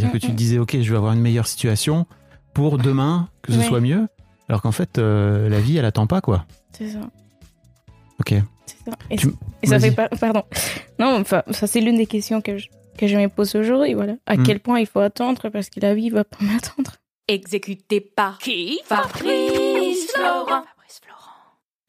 C'est-à-dire que tu te disais, OK, je vais avoir une meilleure situation pour demain, que ce Ouais. soit mieux. Alors qu'en fait, euh, la vie, elle attend pas, quoi. C'est ça. OK. c'est ça. Et, Tu- et ça fait pas. Pardon. Non, enfin, ça, c'est l'une des questions que je, que je me pose aujourd'hui. Voilà. À Mm. quel point il faut attendre parce que la vie va pas m'attendre. Exécuté par qui? Fabrice Florent.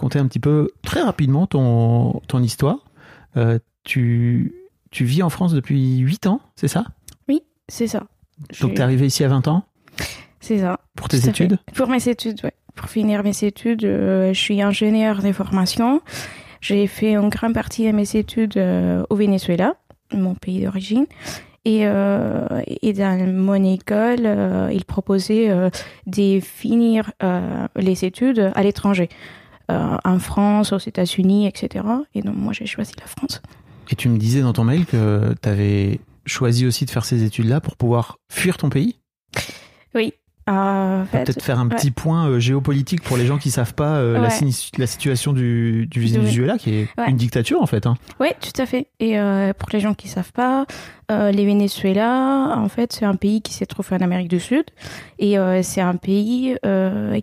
Comptez un petit peu très rapidement ton, ton histoire. Euh, tu, tu vis en France depuis 8 ans, c'est ça? C'est ça. Donc Je- t'es arrivé ici à 20 ans? C'est ça. pour tes Tout à études? Pour mes études, ouais. Pour finir mes études, euh, je suis ingénieur de formation. J'ai fait une grande partie de mes études euh, au Venezuela, mon pays d'origine. Et, euh, et dans mon école, euh, ils proposaient euh, de finir euh, les études à l'étranger, euh, en France, aux États-Unis, etc. Et donc moi, j'ai choisi la France. Et tu me disais dans ton mail que tu avais choisi aussi de faire ces études-là pour pouvoir fuir ton pays? Oui. Euh, fait, Peut-être faire un ouais. petit point euh, géopolitique pour les gens qui savent pas euh, la, Ouais. sini- la situation du, du Venezuela, qui est Ouais. une dictature en fait. hein. Oui, tout à fait. Et euh, pour les gens qui savent pas, les Venezuela, en fait, c'est un pays qui se trouve en Amérique du Sud. Et c'est un pays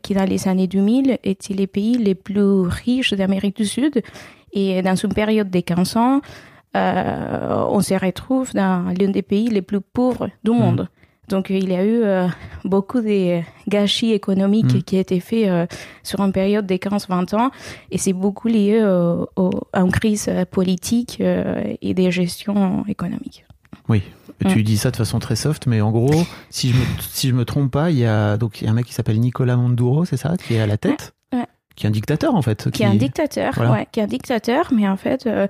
qui, dans les années 2000, était les pays les plus riches d'Amérique du Sud. Et dans une période de 15 ans, on se retrouve dans l'un des pays les plus pauvres du monde. Donc, il y a eu euh, beaucoup de gâchis économiques Mhm. qui ont été faits euh, sur une période de 15-20 ans. Et c'est beaucoup lié euh, au- à une crise euh, politique euh, et de gestion économique. Oui. Tu dis ça de façon très soft, mais en gros, si je me, si je me trompe pas, il y a donc il y a un mec qui s'appelle Nicolas Maduro, c'est ça, qui est à la tête? Qui est un dictateur en fait. Qui est un dictateur, Voilà. ouais, qui est un dictateur, mais en fait, euh,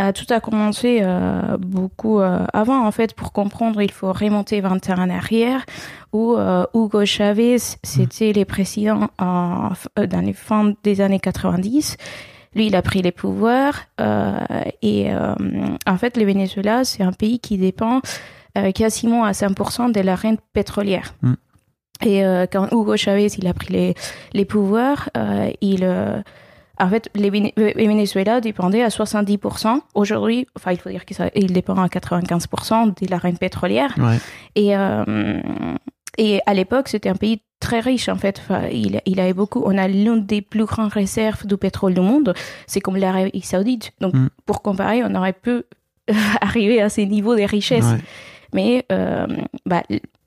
euh, tout a commencé euh, beaucoup euh, avant. En fait, pour comprendre, il faut remonter 20 ans en arrière, où euh, Hugo Chavez, c'était les présidents en- euh, dans les fins des années 90. Lui, il a pris les pouvoirs euh, et euh, en fait, le Venezuela, c'est un pays qui dépend euh, quasiment à 5% de la rente pétrolière. Mm. Et euh, quand Hugo Chavez, il a pris les, les pouvoirs, euh, il, euh, en fait, les, Venezuela dépendait à 70%. Aujourd'hui, enfin, il faut dire qu'il dépend à 95% de la rente pétrolière. Ouais. Et, euh, et à l'époque, c'était un pays très riche, en fait. Enfin, il, il avait beaucoup. On a l'une des plus grandes réserves de pétrole du monde. C'est comme l'Arabie Saoudite. Donc, Mm. pour comparer, on aurait pu arriver à ces niveaux de richesse. Ouais. Mais euh, bah,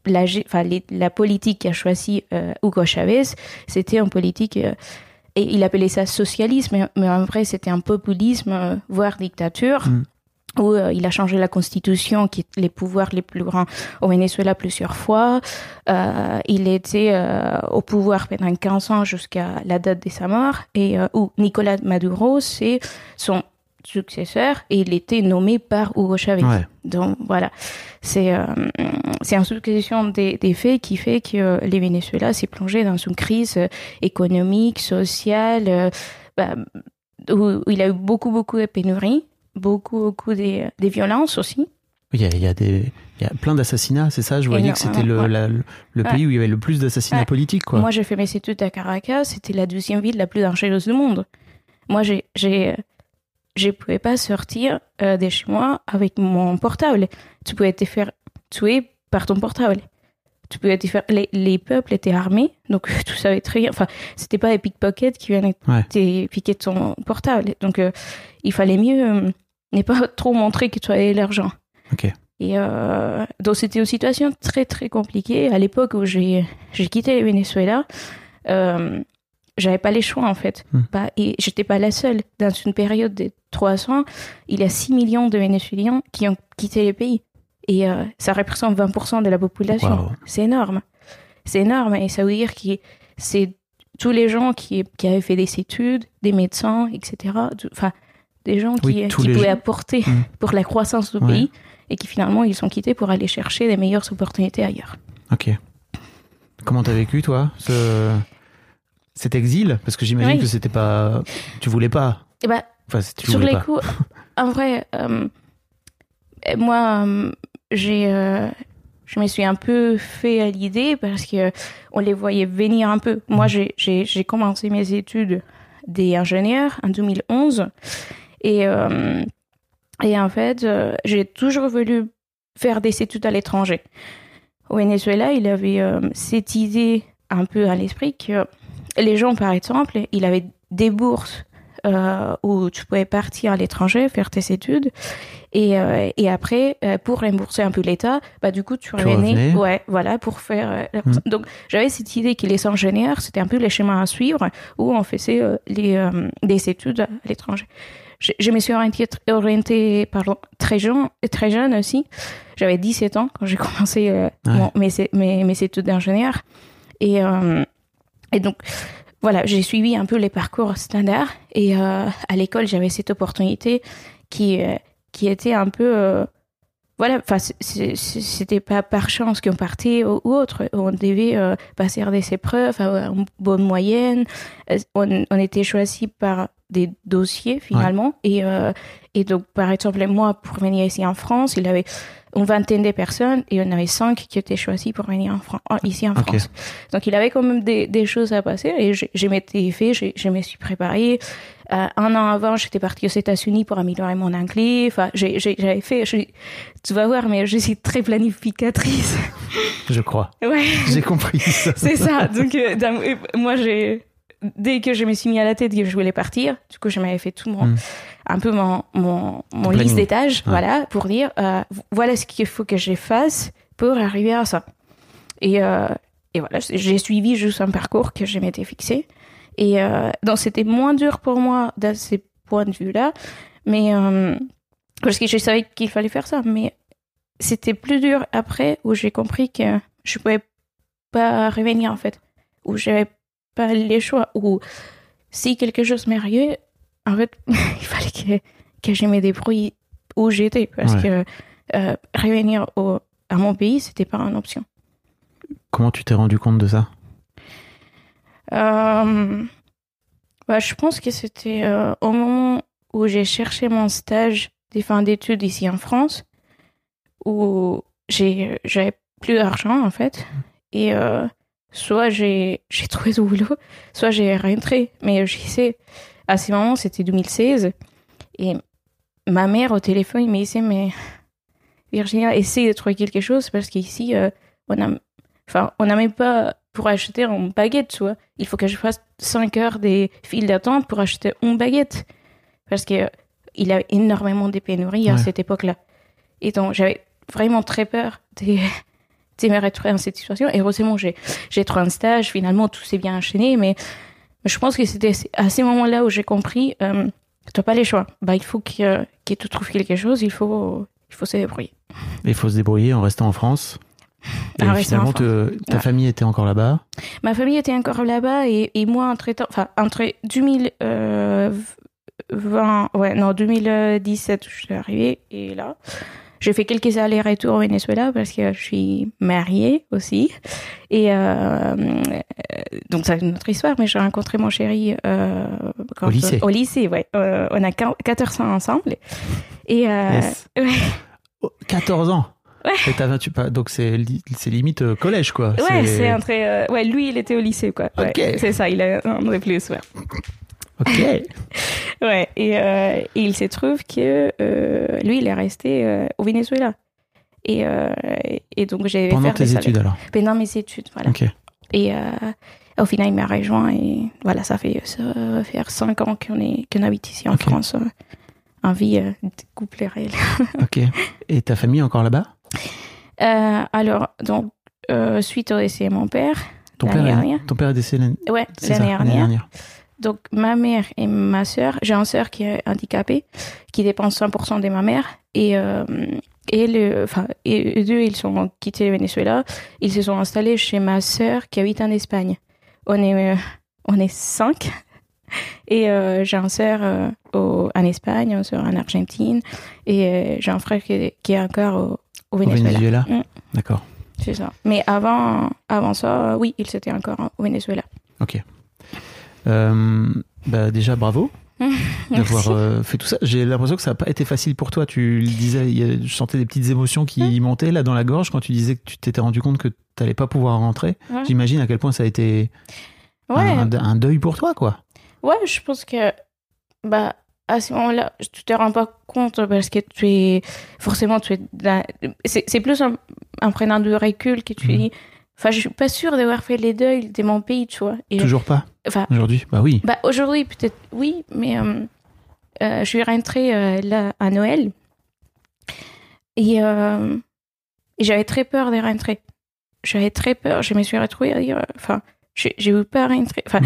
la, enfin, les- la politique qu'a choisi euh, Hugo Chavez, c'était une politique, euh, et il appelait ça socialisme, mais, en vrai c'était un populisme, euh, voire dictature. Mm. Où il a changé la constitution, qui est les pouvoirs les plus grands au Venezuela plusieurs fois. Il était au pouvoir pendant 15 ans jusqu'à la date de sa mort. Et où Nicolas Maduro, c'est son successeur et il était nommé par Hugo Chavez. Ouais. Donc voilà, c'est euh, c'est une succession des, des faits qui fait que euh, les Venezuela s'est plongé dans une crise euh, économique, sociale, euh, bah, où, il a eu beaucoup beaucoup de pénuries, beaucoup beaucoup des, des violences aussi. Il y a, il y a des, il y a plein d'assassinats, c'est ça? Je voyais que c'était le, la- le, Ouais. pays où il y avait le plus d'assassinats Ouais. politiques, quoi. Moi, j'ai fait mes études à Caracas, c'était la deuxième ville la plus dangereuse du monde. Moi, j'ai, j'ai, je pouvais pas sortir euh, de chez moi avec mon portable. Tu pouvais te faire tuer par ton portable. Tu pouvais te faire. Les, les peuples étaient armés, donc tu savais très bien. Enfin, c'était pas des pickpockets qui venaient Ouais. te piquer ton portable. Donc, euh, il fallait mieux euh, ne pas trop montrer que tu avais l'argent. Ok. Et euh, donc c'était une situation très très compliquée. À l'époque où j'ai j'ai quitté le Venezuela, euh, j'avais pas les choix en fait. Hmm. Bah, et j'étais pas la seule. Dans une période de 300, il y a 6 millions de Vénézuéliens qui ont quitté le pays. Et euh, ça représente 20% de la population. Wow. C'est énorme. C'est énorme. Et ça veut dire que c'est tous les gens qui, qui avaient fait des études, des médecins, etc. Enfin, des gens qui, Oui, tous qui pouvaient gens. apporter Hmm. pour la croissance du Ouais. pays et qui finalement ils sont quittés pour aller chercher des meilleures opportunités ailleurs. Ok. Comment t'as vécu, toi, ce... cet exil Parce que j'imagine Oui. que c'était pas. Tu voulais pas. Et bah, Enfin, tu sur voulais les pas. coups, en vrai, euh, moi, euh, j'ai, euh, je me suis un peu fait à l'idée parce que on les voyait venir un peu. Moi, j'ai, j'ai, j'ai commencé mes études d'ingénieur en 2011 et et en fait, j'ai toujours voulu faire des études à l'étranger. Au Venezuela, il avait cette idée un peu à l'esprit que les gens, par exemple, il avait des bourses euh, où tu pouvais partir à l'étranger, faire tes études, et, euh, et après, euh, pour rembourser un peu l'État, bah, du coup, tu revenais, revenais. ouais, voilà, pour faire... la- Mm. Donc, j'avais cette idée que les ingénieurs, c'était un peu les schémas à suivre, où on faisait les, des études à l'étranger. Je, je me suis orientée, orientée pardon, très, jeune, très jeune aussi. J'avais 17 ans quand j'ai commencé Ouais. mes, mes, mes études d'ingénieur. Et, euh, et donc, voilà, j'ai suivi un peu les parcours standards. Et euh, à l'école, j'avais cette opportunité qui, euh, qui était un peu. euh, voilà, enfin, c'était pas par chance qu'on partait ou, ou autre. On devait passer des épreuves, avoir une bonne moyenne. On, on était choisi par des dossiers finalement. Et, et donc, par exemple, moi, pour venir ici en France, il avait une vingtaine de personnes et on avait cinq qui étaient choisis pour venir en Fran- en- ici en. France. Donc, il avait quand même des, des choses à passer et je, je m'étais fait, je, je me suis préparée. Euh, un an avant, j'étais partie aux États-Unis pour améliorer mon anglais. Enfin, j'avais fait, je- tu vas voir, mais je suis très planificatrice. Je crois. ouais. J'ai compris. C'est ça. Donc, euh, dans- euh, moi, j'ai, dès que je me suis mis à la tête que je voulais partir, du coup, je m'avais fait tout mon, Mm. Un peu mon, mon, mon liste Ouais. voilà, pour dire, euh, voilà ce qu'il faut que je fasse pour arriver à ça. Et, euh, et voilà, j'ai suivi juste un parcours que je m'étais fixé. Et euh, donc, c'était moins dur pour moi dans ces points de vue-là, mais parce que je savais qu'il fallait faire ça, mais c'était plus dur après où j'ai compris que je pouvais pas revenir en fait, où j'avais pas les choix, où si quelque chose m'arrivait, en fait, il fallait que, que je me débrouille où j'étais, parce Ouais. que euh, revenir au, à mon pays, c'était pas une option. Comment tu t'es rendu compte de ça? Euh, bah, je pense que c'était euh, au moment où j'ai cherché mon stage de fin d'études ici en France, où j'avais plus d'argent en fait, et soit j'ai j'ai trouvé du boulot, soit j'ai rentré. Mais je sais, à ce moment c'était 2016, et ma mère au téléphone me disait mais Virginia, essaye de trouver quelque chose parce qu'ici euh, on a Enfin, on n'a même pas pour acheter une baguette, tu vois. Il faut que je fasse 5 heures des files d'attente pour acheter une baguette. Parce que euh, il y a énormément de pénuries à cette époque-là. Et donc, j'avais vraiment très peur de, t'aimerais retrouver dans cette situation. Et heureusement, j'ai, j'ai trouvé un stage. Finalement, tout s'est bien enchaîné. Mais je pense que c'était à ces moments-là où j'ai compris, euh, tu n'as pas les choix. Bah, il faut que, que tu trouves quelque chose. Il faut, il faut se débrouiller. Il faut se débrouiller en restant en France. Et En restant en finalement, te- ta Ouais. famille était encore là-bas. Ma famille était encore là-bas et, et moi, entre enfin, entre 2020, ouais, non, 2017, je suis arrivée et là, j'ai fait quelques allers-retours au Venezuela parce que je suis mariée aussi. Et euh, euh, donc, c'est une autre histoire, mais j'ai rencontré mon chéri euh, quand- Au lycée. Au lycée, ouais. Euh, on a 14 ans ensemble. Et euh, Yes. ouais. Oh, 14 ans. Ouais. Et t'as 28 pas- donc c'est li- c'est limite collège quoi. Ouais, c'est entre. ouais, lui, il était au lycée, quoi. Ouais, Ok. c'est ça, il a un de plus, ouais. Ok. Ouais, et, euh, et il se trouve que euh, lui, il est resté euh, au Venezuela. Et, et donc, j'ai Pendant tes études alors. Pendant mes études, voilà. Ok. Et au final, il m'a rejoint et voilà, ça fait faire cinq ans qu'on qu'on habite ici en Ok. France, en vie de couple réel. Ok. Et ta famille est encore là-bas? Alors, donc, suite au décès de mon père, Ton père est ton père est décédé l'année ouais, dernière. Donc, ma mère et ma sœur, j'ai un sœur qui est handicapé, qui dépend 100% de ma mère. Et, euh, et, le, enfin, et eux ils sont quittés le Venezuela. Ils se sont installés chez ma sœur qui habite en Espagne. On est, euh, on est cinq. Et euh, j'ai un sœur au- en Espagne, un sœur en Argentine. Et j'ai un frère qui est, qui est encore au, au Au Venezuela. Venezuela. Mm. D'accord. C'est ça. Mais avant, avant ça, oui, il s'était encore au Venezuela. Ok. Euh, bah déjà bravo d'avoir euh, fait tout ça. J'ai l'impression que ça n'a pas été facile pour toi. Tu le disais, je sentais des petites émotions qui Mm. montaient là dans la gorge quand tu disais que tu t'étais rendu compte que tu n'allais pas pouvoir rentrer. Ouais. J'imagine à quel point ça a été Ouais. un, un deuil pour toi, quoi. Ouais, je pense que bah à ce moment-là, tu te rends pas compte parce que tu es forcément tu es c'est plus en, en prenant du recul que tu Mhm. dis enfin je suis pas sûre d'avoir fait les deuils de mon pays, tu vois. Et Toujours pas enfin aujourd'hui? Bah oui. bah aujourd'hui peut-être oui, mais euh, euh, je suis rentrée euh, là à Noël et, et j'avais très peur de rentrer. J'avais très peur. Je me suis retrouvée à dire, enfin, j'ai eu peur à rentrer. Enfin,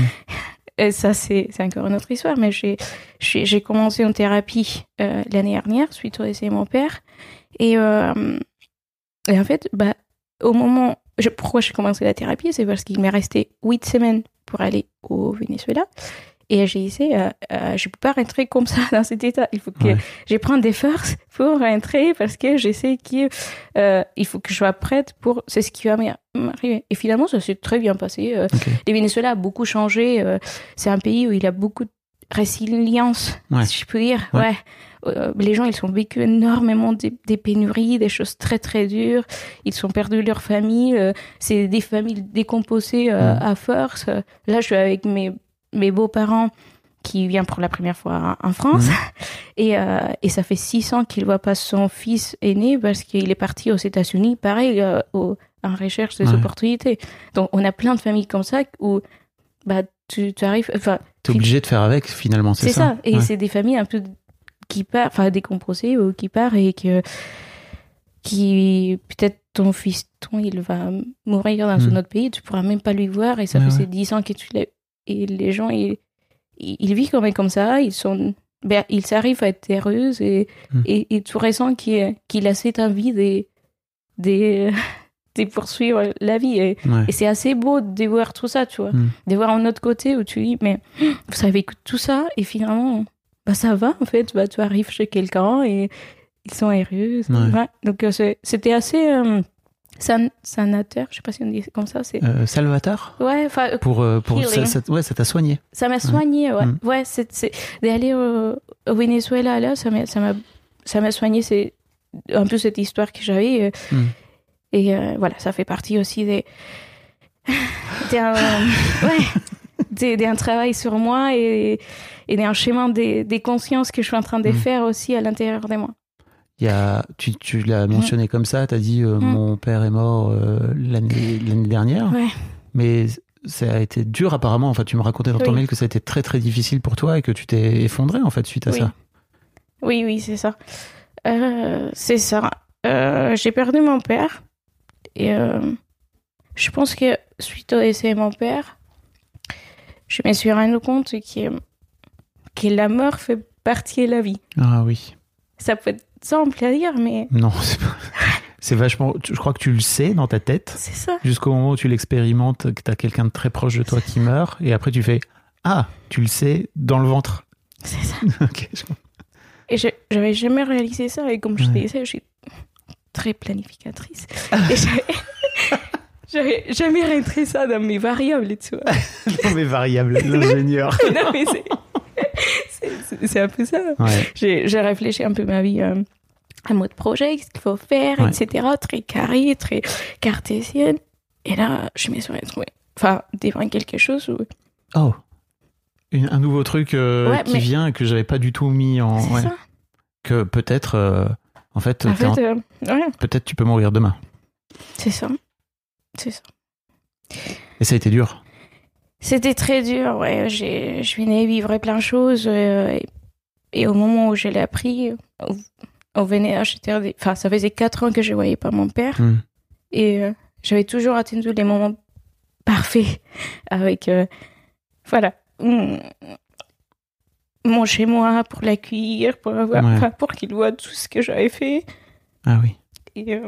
Mm. ça c'est encore une autre histoire, mais j'ai commencé une thérapie l'année dernière suite au décès de mon père et et en fait, bah au moment, je, pourquoi j'ai commencé la thérapie, c'est parce qu'il m'est resté huit semaines pour aller au Venezuela. Et j'ai essayé, euh, euh, je peux pas rentrer comme ça dans cet état. Il faut que Ouais. je prenne des forces pour rentrer parce que je sais qu'il euh, il faut que je sois prête pour c'est ce qui va m'arriver. Et finalement, ça s'est très bien passé. Euh, le Venezuela a beaucoup changé. euh, c'est un pays où il a beaucoup de résilience, Ouais. si je peux dire. Ouais. Ouais. Euh, les gens, ils ont vécu énormément des, des pénuries, des choses très très dures. Ils ont perdu leur famille. euh, c'est des familles décomposées euh, à force. Là, je suis avec mes, mes beaux-parents qui viennent pour la première fois en France. Et, et ça fait six ans qu'il voit pas son fils aîné parce qu'il est parti aux États-Unis, pareil, au- en recherche des Ouais. opportunités. Donc, on a plein de familles comme ça où bah, tu, tu arrives. Enfin, T'es obligé de faire avec finalement, c'est c'est ça, ça. Et Ouais. c'est des familles un peu qui partent, enfin décomposées ou qui partent et que qui peut-être ton fiston il va mourir dans Mm. un autre pays, tu pourras même pas lui voir et ça Ouais, fait ouais. ces 10 ans que tu l'as. Et les gens ils, ils, vivent quand même comme ça, ils sont ben, ils arrivent à être heureux et, Mm. et, et tu ressens qu'il qu'il a cette envie de, de, de poursuivre la vie. Et, Ouais. et c'est assez beau de voir tout ça, tu vois. Mm. De voir un autre côté où tu dis, mais vous avez tout ça et finalement, bah, ça va en fait. Bah, tu arrives chez quelqu'un et ils sont heureux. Ouais. Ouais. Donc euh, c'était assez euh, san- sanateur, je sais pas si on dit comme ça. C'est... Euh, Salvatore? Ouais, enfin, euh, pour, euh, pour ça, ouais, ça t'a soigné. ça m'a soigné, ouais. Mm. Ouais, c'est, c'est... d'aller au, au Venezuela, là, ça m'a, soigné. C'est un peu cette histoire que j'avais. Mm. Et voilà, ça fait partie aussi des. d'un, ouais, des- d'un travail sur moi et, et d'un chemin des, des consciences que je suis en train de Mm. faire aussi à l'intérieur de moi. Il y a, tu, tu l'as mentionné comme ça, tu as dit euh, Mm. mon père est mort euh, l'année dernière, Ouais. mais ça a été dur apparemment. Enfin, tu me racontais dans ton Oui. mail que ça a été très très difficile pour toi et que tu t'es effondré en fait suite à Oui. ça. Oui, oui, c'est ça. Euh, c'est ça. Euh, j'ai perdu mon père Et je pense que suite au décès de mon père, je me suis rendu compte que, que la mort fait partie de la vie. Ah oui. Ça peut être simple à dire, mais Non, c'est pas... C'est vachement... Je crois que tu le sais dans ta tête, c'est ça. jusqu'au moment où tu l'expérimentes, que tu as quelqu'un de très proche de toi qui meurt, et après tu fais Ah, tu le sais dans le ventre. C'est ça. Ok, je. Et je j'avais jamais réalisé ça. Et comme je te Ouais. disais, je suis très planificatrice. et j'avais jamais rentré ça dans mes variables, tu vois. Non, mais variable, l'ingénieur. non, mais c'est- un peu ça. Ouais. J'ai j'ai réfléchi un peu ma vie euh, à mode projet, ce qu'il faut faire, Ouais. etc. Très carré, très cartésienne. Et là, je me suis retrouvée, enfin, devant quelque chose où. Oh Une- Un nouveau truc euh, Ouais, qui mais- vient et que j'avais pas du tout mis en. Ça. Que peut-être. euh, En fait, En euh, peut-être tu peux mourir demain. c'est ça. C'est ça. Et ça a été dur? C'était très dur, ouais. Je venais vivre plein de choses. euh, et, et au moment où je l'ai appris, on, on venait acheter des... Enfin, ça faisait quatre ans que je voyais pas mon père. Hmm. Et euh, j'avais toujours attendu les moments parfaits avec... euh, voilà. Mon chez-moi pour l'accueillir, pour, avoir, Ouais. enfin, pour qu'il voit tout ce que j'avais fait. Ah oui. Et, euh,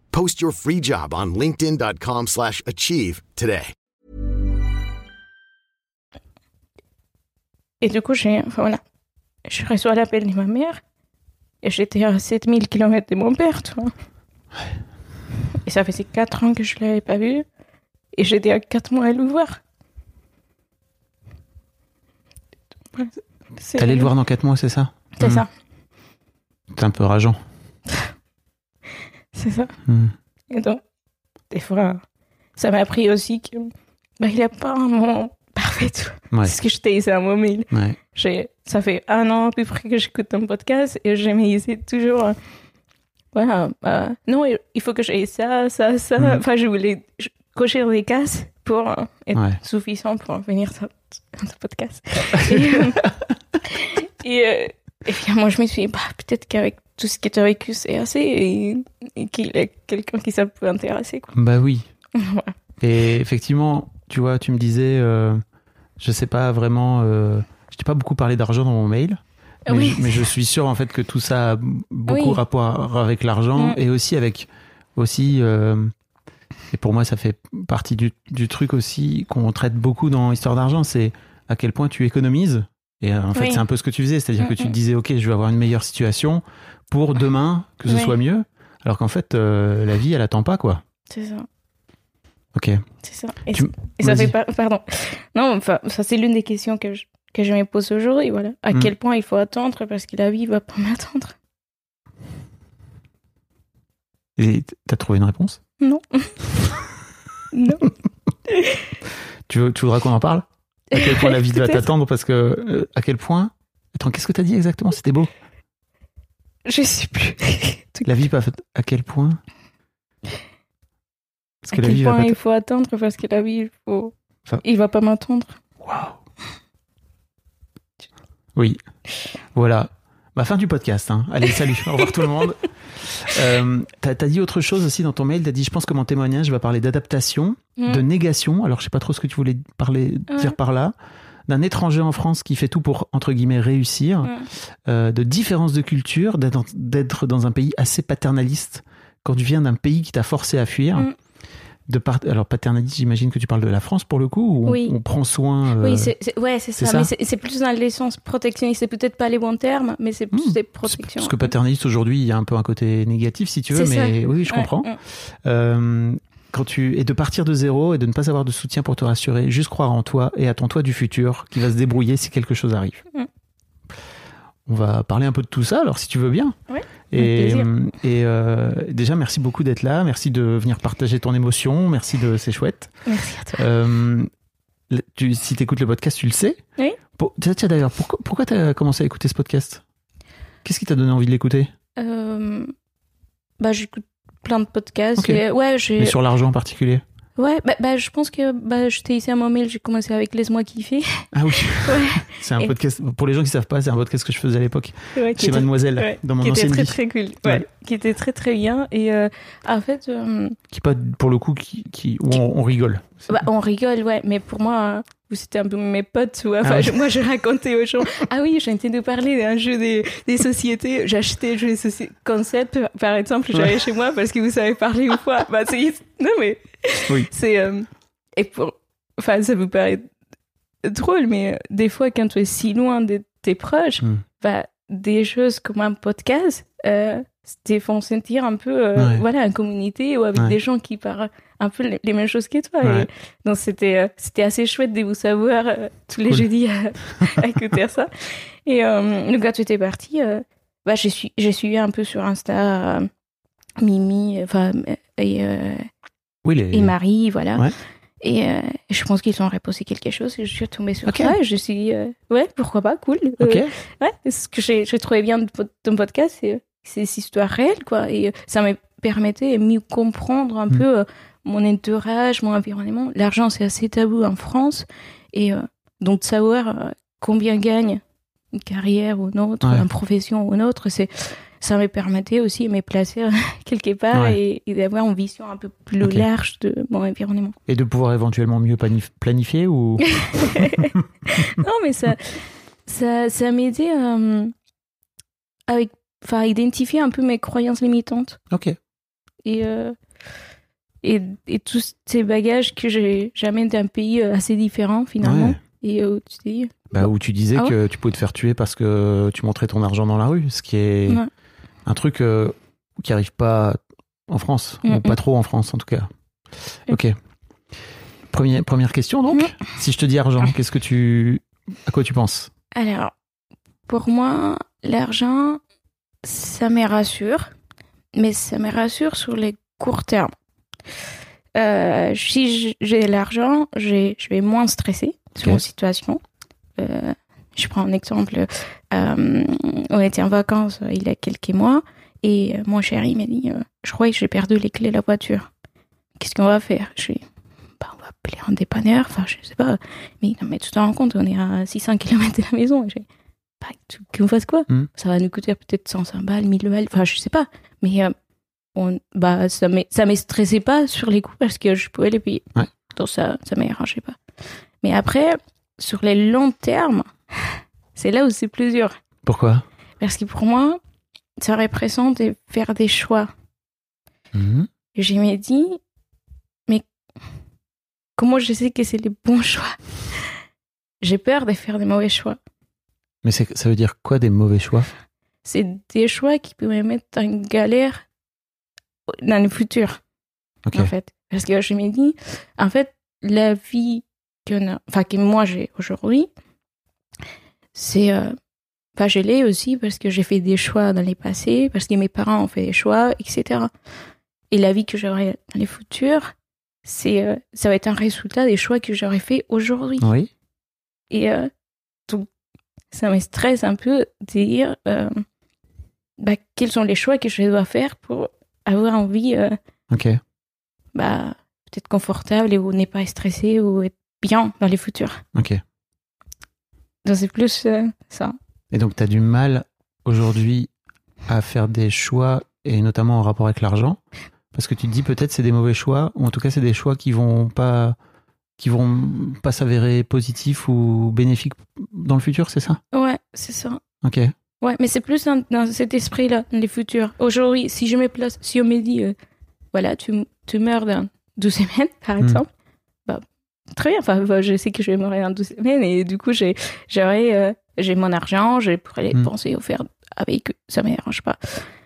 Post your free job on linkedin.com/achieve slash achieve today. Et du coup, j'ai, enfin voilà, je reçois l'appel de ma mère et j'étais à 7000 km de mon père, tu vois. Et ça faisait 4 ans que je l'avais pas vu et j'étais à 4 mois à le voir. C'est- T'allais le voir dans 4 mois, c'est ça? C'est Hmm. ça, T'es un peu rageant. c'est ça. Hmm. Et donc, des fois, ça m'a appris aussi que bah, n'y a pas un moment parfait. Ouais. C'est ce que je t'ai dit à un moment. Ouais. J'ai, ça fait un an à peu près que j'écoute ton podcast et me disais toujours, euh, voilà, euh, non, il faut que j'aie ça, ça, ça. Mhm. Enfin, je voulais cocher des cases pour euh, être Ouais. suffisant pour venir sur ton podcast. et, euh, et, et puis moi, je me suis dit, bah, peut-être qu'avec tout ce que tu as vécu, c'est assez et, et qu'il y a quelqu'un qui ça peut intéresser. Quoi. Bah oui. Voilà. Et effectivement, tu vois, tu me disais, euh, je sais pas vraiment, euh, je t'ai pas beaucoup parlé d'argent dans mon mail, mais, Oui. je, mais je suis sûr en fait que tout ça a beaucoup Oui. rapport avec l'argent Mm. et aussi avec aussi, euh, et pour moi ça fait partie du, du truc aussi qu'on traite beaucoup dans Histoire d'argent, c'est à quel point tu économises. Et euh, en fait, Oui. c'est un peu ce que tu faisais, c'est-à-dire que tu te disais, ok, je vais avoir une meilleure situation pour demain que ce Oui. soit mieux, alors qu'en fait, euh, la vie, elle attend pas, quoi. C'est ça. Ok. C'est ça. Et, Tu- et ça fait pas. Pardon. Non, enfin, ça, c'est l'une des questions que je, que je me pose aujourd'hui. Voilà. À Mm. quel point il faut attendre parce que la vie va pas m'attendre. Et t'as trouvé une réponse? Non. non. tu, veux, tu voudras qu'on en parle? À quel point la vie va t'attendre Parce que, euh, à quel point Attends, qu'est-ce que t'as dit exactement? C'était beau. Je sais plus. La vie va. À quel point? Parce à que la quel vie va point il faut attendre parce que la vie, il faut. Il va pas m'attendre. Waouh Oui. Voilà. Bah, fin du podcast. Hein. Allez, salut. Au revoir tout le monde. Euh, t'as as dit autre chose aussi dans ton mail. T'as dit, je pense que mon témoignage va parler d'adaptation, Mm. de négation. Alors, je sais pas trop ce que tu voulais parler, dire par là. D'un étranger en France qui fait tout pour, entre guillemets, réussir. Euh, de différence de culture, d'être d'être dans un pays assez paternaliste quand tu viens d'un pays qui t'a forcé à fuir, Mm. De part... alors paternaliste, j'imagine que tu parles de la France pour le coup, où on- Oui. on, prend soin. euh, Oui, c'est, ouais, ça. ça Mais c'est, plus dans le sens protectionniste. C'est peut-être pas les bons termes, mais c'est plus Hmm. des protections. Parce que paternaliste aujourd'hui, il y a un peu un côté négatif si tu veux, mais ça. oui, je Ouais, comprends. Euh, quand tu et de partir de zéro et de ne pas avoir de soutien pour te rassurer, juste croire en toi et à ton toi du futur qui va se débrouiller si quelque chose arrive. Mm. On va parler un peu de tout ça, alors si tu veux bien. Ouais, Et, et euh, déjà, merci beaucoup d'être là, merci de venir partager ton émotion, merci de, c'est chouette. Merci à toi. Euh, tu, si tu écoutes le podcast, tu le sais. Oui. Pour- tiens, d'ailleurs, pourquoi, pourquoi tu as commencé à écouter ce podcast? Qu'est-ce qui t'a donné envie de l'écouter? Euh, bah, j'écoute plein de podcasts. Ok. et- ouais, j'ai. Mais sur l'argent en particulier? Ouais, bah, bah, je pense que bah, j'étais ici à mon mail, j'ai commencé avec Laisse-moi kiffer. Ah oui, Ouais. c'est un Et- podcast. Pour les gens qui savent pas, c'est un podcast que je faisais à l'époque Ouais, chez était- Mademoiselle, ouais, dans mon qui était très vie. très cool. Ouais. Qui était très très bien. Et euh, en fait, euh, Qui pas pour le coup qui, qui où on, on rigole. Bah, on rigole, ouais, mais pour moi, vous c'était un peu mes potes. ou- Enfin, Ah ouais. moi, je racontais aux gens. Ah oui, j'ai entendu parler d'un jeu des, des sociétés. Acheté le jeu des sociétés concept, par exemple. J'allais Ouais. chez moi parce que vous savez parler ou quoi. Bah, c'est, non, mais Oui. c'est. euh, et pour. Enfin, ça vous paraît drôle, mais euh, des fois, quand tu es si loin de tes proches, Hmm. bah, des choses comme un podcast euh, te font sentir un peu euh, Ouais. voilà en communauté ou avec des gens qui parlent un peu les, les mêmes choses que toi Ouais. Et donc c'était euh, c'était assez chouette de vous savoir euh, tous les Cool. jeudis à, à écouter ça et euh, donc quand tu étais parti euh, bah j'ai su- j'ai suivi un peu sur Insta euh, Mimi enfin euh, et, euh, Oui, les... et Marie voilà Ouais. et euh, je pense qu'ils ont reposé quelque chose et je suis tombée sur Ok. ça et je suis dit, euh, ouais pourquoi pas cool Euh. Ouais, ce que j'ai trouvé bien de ton podcast, c'est ces histoires réelles, quoi. Et euh, ça me permettait de mieux comprendre un Mm. peu euh, mon entourage, mon environnement. L'argent, c'est assez tabou en France. Et euh, donc, de savoir euh, combien gagne une carrière ou une autre, Ouais. une profession ou une autre, c'est ça me permettait aussi de me placer quelque part Ouais. et, et d'avoir une vision un peu plus large de mon environnement. Et de pouvoir éventuellement mieux planif- planifier ou? Non, mais ça, ça, ça m'aidait euh, avec, enfin, à identifier un peu mes croyances limitantes Ok. et, euh, et, et tous ces bagages que j'ai jamais d'un pays euh, assez différent finalement. Ouais. Et euh, tu dis, Bah, où tu disais Ah ouais que tu pouvais te faire tuer parce que tu montrais ton argent dans la rue, ce qui est Ouais. un truc euh, qui arrive pas en France, ou Mm, pas mm. trop en France en tout cas. Ok. Première, première question donc. Mm. Si je te dis argent, qu'est-ce que tu, à quoi tu penses? Alors, pour moi, l'argent, ça me rassure, mais ça me rassure sur les courts termes. Euh, si j'ai de l'argent, je vais moins stresser sur une situation. Euh, je prends un exemple. Euh, on était en vacances il y a quelques mois et mon chéri m'a dit Je crois que j'ai perdu les clés de la voiture. Qu'est-ce qu'on va faire? Je dis bah, On va appeler un dépanneur. Enfin, je sais pas. Mais non, mais tu te rends compte, on est à 600 km de la maison. J'ai bah, qu'on fasse quoi? Hmm. Ça va nous coûter peut-être 105 balles, 1000 balles. Enfin, je sais pas. Mais on, bah, ça ne ça me stressait pas sur les coups parce que je pouvais les payer. Ouais. Donc ça ça ne m'arrangeait pas. Mais après, sur les longs termes, c'est là où c'est plus dur. Pourquoi? Parce que pour moi, ça représente de faire des choix. Et je me dis, mais comment je sais que c'est les bons choix? J'ai peur de faire des mauvais choix. Mais ça veut dire quoi des mauvais choix? C'est des choix qui peuvent me mettre en galère dans le futur, en fait. Parce que je me dis, en fait, la vie que, enfin, que moi j'ai aujourd'hui, c'est. euh, Enfin, je l'ai aussi parce que j'ai fait des choix dans les passés, parce que mes parents ont fait des choix, etc. Et la vie que j'aurai dans les futurs, c'est, euh, ça va être un résultat des choix que j'aurais fait aujourd'hui. Oui. Et euh, donc, ça me stresse un peu de dire bah, quels sont les choix que je dois faire pour avoir envie, euh, Ok. bah, peut-être confortable et où n'est pas stressé ou être bien dans les futurs. Ok. Donc, c'est plus euh, ça. Et donc, tu as du mal aujourd'hui à faire des choix, et notamment en rapport avec l'argent, parce que tu te dis peut-être c'est des mauvais choix, ou en tout cas c'est des choix qui vont pas qui vont pas s'avérer positifs ou bénéfiques dans le futur, c'est ça? Ouais, c'est ça. Ok. Ouais, mais c'est plus dans, dans cet esprit-là, dans les futurs. Aujourd'hui, si je me place, si on me dit, euh, voilà, tu, tu meurs dans 12 semaines, par Mm. exemple, bah, très bien. Enfin, bah, je sais que je vais mourir dans 12 semaines et du coup, j'ai, j'aurais, euh, j'ai mon argent, je pourrais les Mm. penser ou faire avec, ça me dérange pas.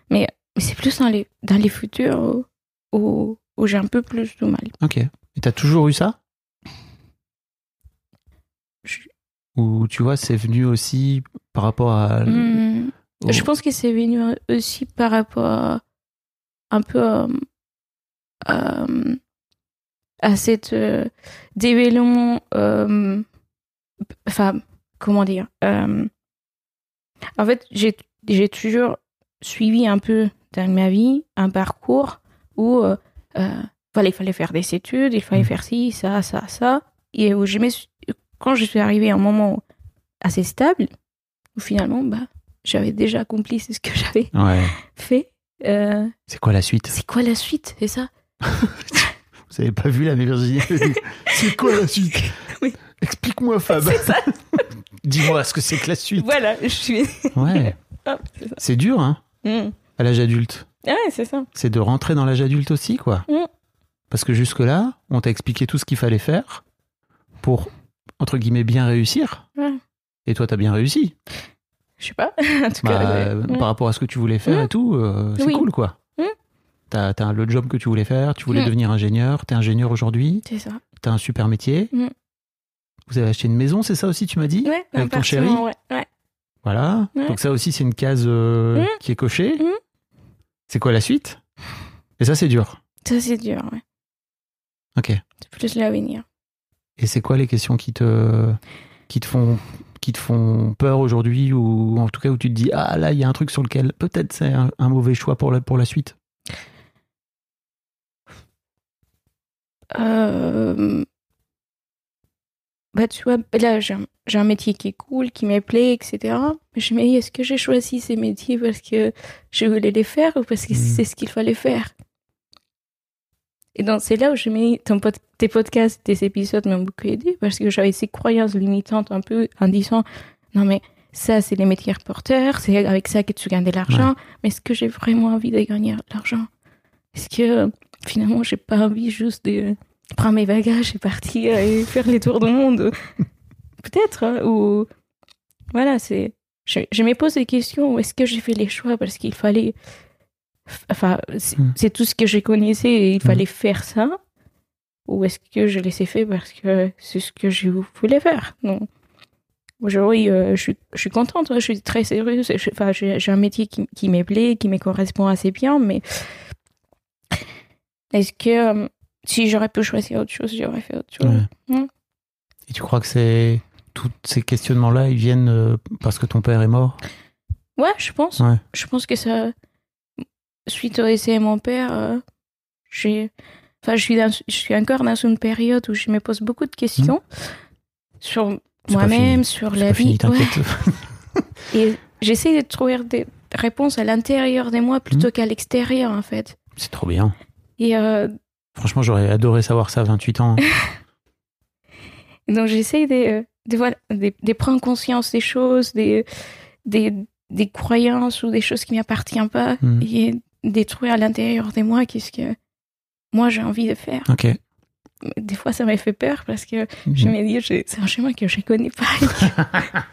Mais, mais c'est plus dans les, dans les futurs où, où, où j'ai un peu plus de mal. Ok. Et t'as toujours eu ça? Je- Ou tu vois, c'est venu aussi par rapport à. Au- Je pense que c'est venu aussi par rapport à, un peu euh, euh, à cette euh, dévélement, euh, enfin, comment dire euh, En fait, j'ai j'ai toujours suivi un peu dans ma vie un parcours où il fallait faire des études, il fallait Mm. faire ci, ça, ça, ça, et où je me suis- quand je suis arrivée à un moment assez stable, où finalement, bah, j'avais déjà accompli ce que j'avais Ouais. fait. Euh, C'est quoi la suite? c'est quoi la suite? C'est ça Vous avez pas vu la Virginie C'est quoi la suite? Oui. Explique-moi, Fab. C'est ça. Dis-moi ce que c'est que la suite? Voilà, je suis. Ouais. C'est dur, hein, Mm. à l'âge adulte. Ouais, c'est ça. C'est de rentrer dans l'âge adulte aussi, quoi. Mm. Parce que jusque-là, on t'a expliqué tout ce qu'il fallait faire pour, entre guillemets, bien réussir. Ouais. Et toi, t'as bien réussi. Je sais pas. en tout Bah, cas, euh, ouais. Par rapport à ce que tu voulais faire Mm. et tout, euh, c'est Oui. cool, quoi. Mm. T'as as le job que tu voulais faire, tu voulais devenir ingénieur, t'es ingénieur aujourd'hui, c'est ça. t'as un super métier. Mm. Vous avez acheté une maison, c'est ça aussi, tu m'as dit Ouais, Avec ton chéri? ouais. ouais. Voilà. Ouais. Donc ça aussi, c'est une case euh, Mm. qui est cochée. C'est quoi la suite? Et ça, c'est dur. Ça, c'est dur, ouais. Ok. C'est plus l'avenir. Et c'est quoi les questions qui te, qui te font qui te font peur aujourd'hui ou en tout cas où tu te dis ah là il y a un truc sur lequel peut-être c'est un, un mauvais choix pour la, pour la suite? Euh... Bah, tu vois, là, j'ai un, métier qui est cool, qui me plaît, etc. Mais je me dis, est-ce que j'ai choisi ces métiers parce que je voulais les faire ou parce que Mm. c'est ce qu'il fallait faire? Et donc, c'est là où je me dis, ton pod- tes podcasts, tes épisodes m'ont beaucoup aidé parce que j'avais ces croyances limitantes un peu en disant, non, mais ça, c'est les métiers porteurs, c'est avec ça que tu gagnes de l'argent. Mais est-ce que j'ai vraiment envie de gagner de l'argent? Est-ce que finalement, j'ai pas envie juste de prendre mes bagages et partir et faire les tours du monde? Peut-être, hein, ou. Voilà, c'est. Je, je me pose des questions est-ce que j'ai fait les choix? Parce qu'il fallait. Enfin, c'est Mm. c'est tout ce que je connaissais et il Mm. fallait faire ça. Ou est-ce que je laissais faire parce que c'est ce que je voulais faire? Non. Aujourd'hui, euh, je, suis, je suis contente, hein, je suis très sérieuse. Je- Enfin, j'ai un métier qui, qui me plaît, qui me correspond assez bien, mais est-ce que euh, si j'aurais pu choisir autre chose, j'aurais fait autre chose Ouais. Mm. Et tu crois que c'est tous ces questionnements-là, ils viennent euh, parce que ton père est mort? Ouais, je pense. Ouais. Je pense que ça. Suite au décès de mon père, euh, j'ai. Enfin, je suis, dans- je suis encore dans une période où je me pose beaucoup de questions sur Hmm. Pas moi-même, sur la pas fini, vie. Ouais. Et j'essaie de trouver des réponses à l'intérieur de moi Hmm. plutôt qu'à l'extérieur, en fait. c'est trop bien. Et euh, Franchement, j'aurais adoré savoir ça à 28 ans. donc, j'essaie de, euh, de, voilà, de, de prendre conscience des choses, des, des, des croyances ou des choses qui ne m'appartiennent pas Mhm. et trouver à l'intérieur de moi qu'est-ce que moi j'ai envie de faire. Ok. Des fois, ça m'a fait peur parce que je me dis, c'est un chemin que je connais pas.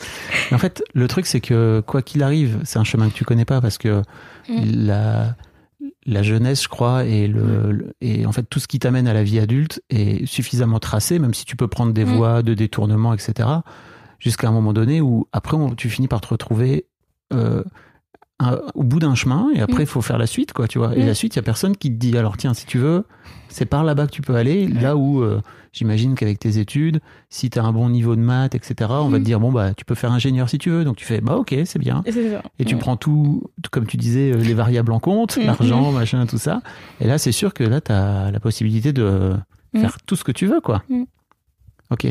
En fait, le truc, c'est que quoi qu'il arrive, c'est un chemin que tu connais pas parce que Mm. la, la jeunesse, je crois, et, le, le- et en fait tout ce qui t'amène à la vie adulte est suffisamment tracé, même si tu peux prendre des Mm. voies de détournement, etc., jusqu'à un moment donné où après on- tu finis par te retrouver euh, un- au bout d'un chemin et après il faut faire la suite, quoi, tu vois. Et Mm. la suite, il y a personne qui te dit alors tiens, si tu veux, c'est par là-bas que tu peux aller, là où euh, j'imagine qu'avec tes études, si tu as un bon niveau de maths, etc., on va te Mm. dire bon bah tu peux faire ingénieur si tu veux, donc tu fais bah ok, c'est bien. Et tu Mm. prends tout, comme tu disais, euh, les variables en compte, l'argent, machin, tout ça. Et là, c'est sûr que là, tu as la possibilité de faire tout ce que tu veux, quoi. Ok.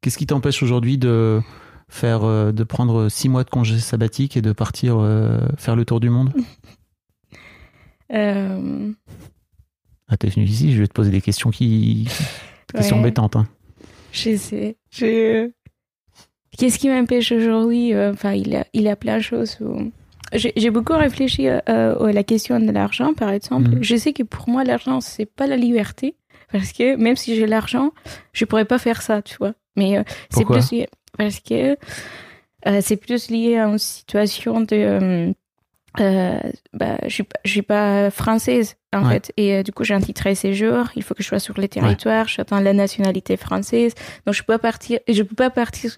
Qu'est-ce qui t'empêche aujourd'hui de faire, euh, de prendre six mois de congé sabbatique et de partir euh, faire le tour du monde Euh, Ah, t'es venu ici, je vais te poser des questions qui, ouais, embêtantes. Hein. Je sais. Je... qu'est-ce qui m'empêche aujourd'hui Euh, Enfin, il a, il a plein de choses. où- J'ai beaucoup réfléchi à la question de l'argent, par exemple. Mhm. Je sais que pour moi, l'argent, c'est pas la liberté. Parce que même si j'ai l'argent, je pourrais pas faire ça, tu vois. Mais euh, c'est plus parce que euh, c'est plus lié à une situation de. euh, euh, bah, je je suis pas française en Ouais. fait et euh, du coup j'ai un titre de séjour il faut que je sois sur le territoire j'attends la nationalité française donc je peux pas partir je peux pas partir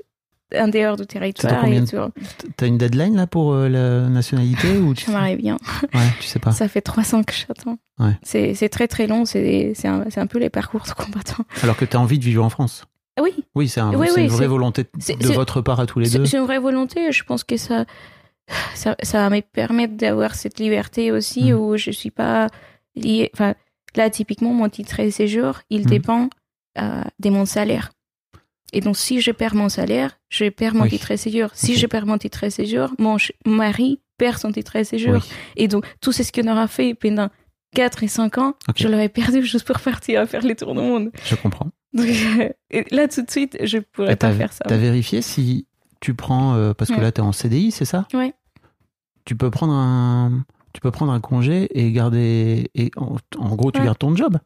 en dehors du territoire de- tout. T'as une deadline là pour euh, la nationalité ou tu sais... bien Ouais, tu sais pas. ça fait trois ans que j'attends Ouais. c'est très très long c'est un, un peu les parcours de combattants Alors que t'as envie de vivre en France. Ah oui Oui, c'est un- Oui, c'est oui, une vraie volonté de votre part à tous les deux. c'est une vraie volonté. Je pense que ça, ça, ça va me permettre d'avoir cette liberté aussi Mm. où je suis pas liée. Enfin, là, typiquement, mon titre de séjour, il Mm. dépend euh, de mon salaire. Et donc, si je perds mon salaire, je perds mon Oui. titre de séjour. Si je perds mon titre de séjour, mon mari perd son titre de séjour. Oui. Et donc, tout ce qu'on aura fait pendant 4 et 5 ans, je l'aurais perdu juste pour partir à faire les tours du monde. Je comprends. Donc, là, tout de suite, je pourrais pas faire ça. T'as vérifié si tu prends euh, parce que Ouais. là t'es en CDI, c'est ça? Ouais. Tu peux prendre un tu peux prendre un congé et garder et en, en gros tu Ouais. gardes ton job.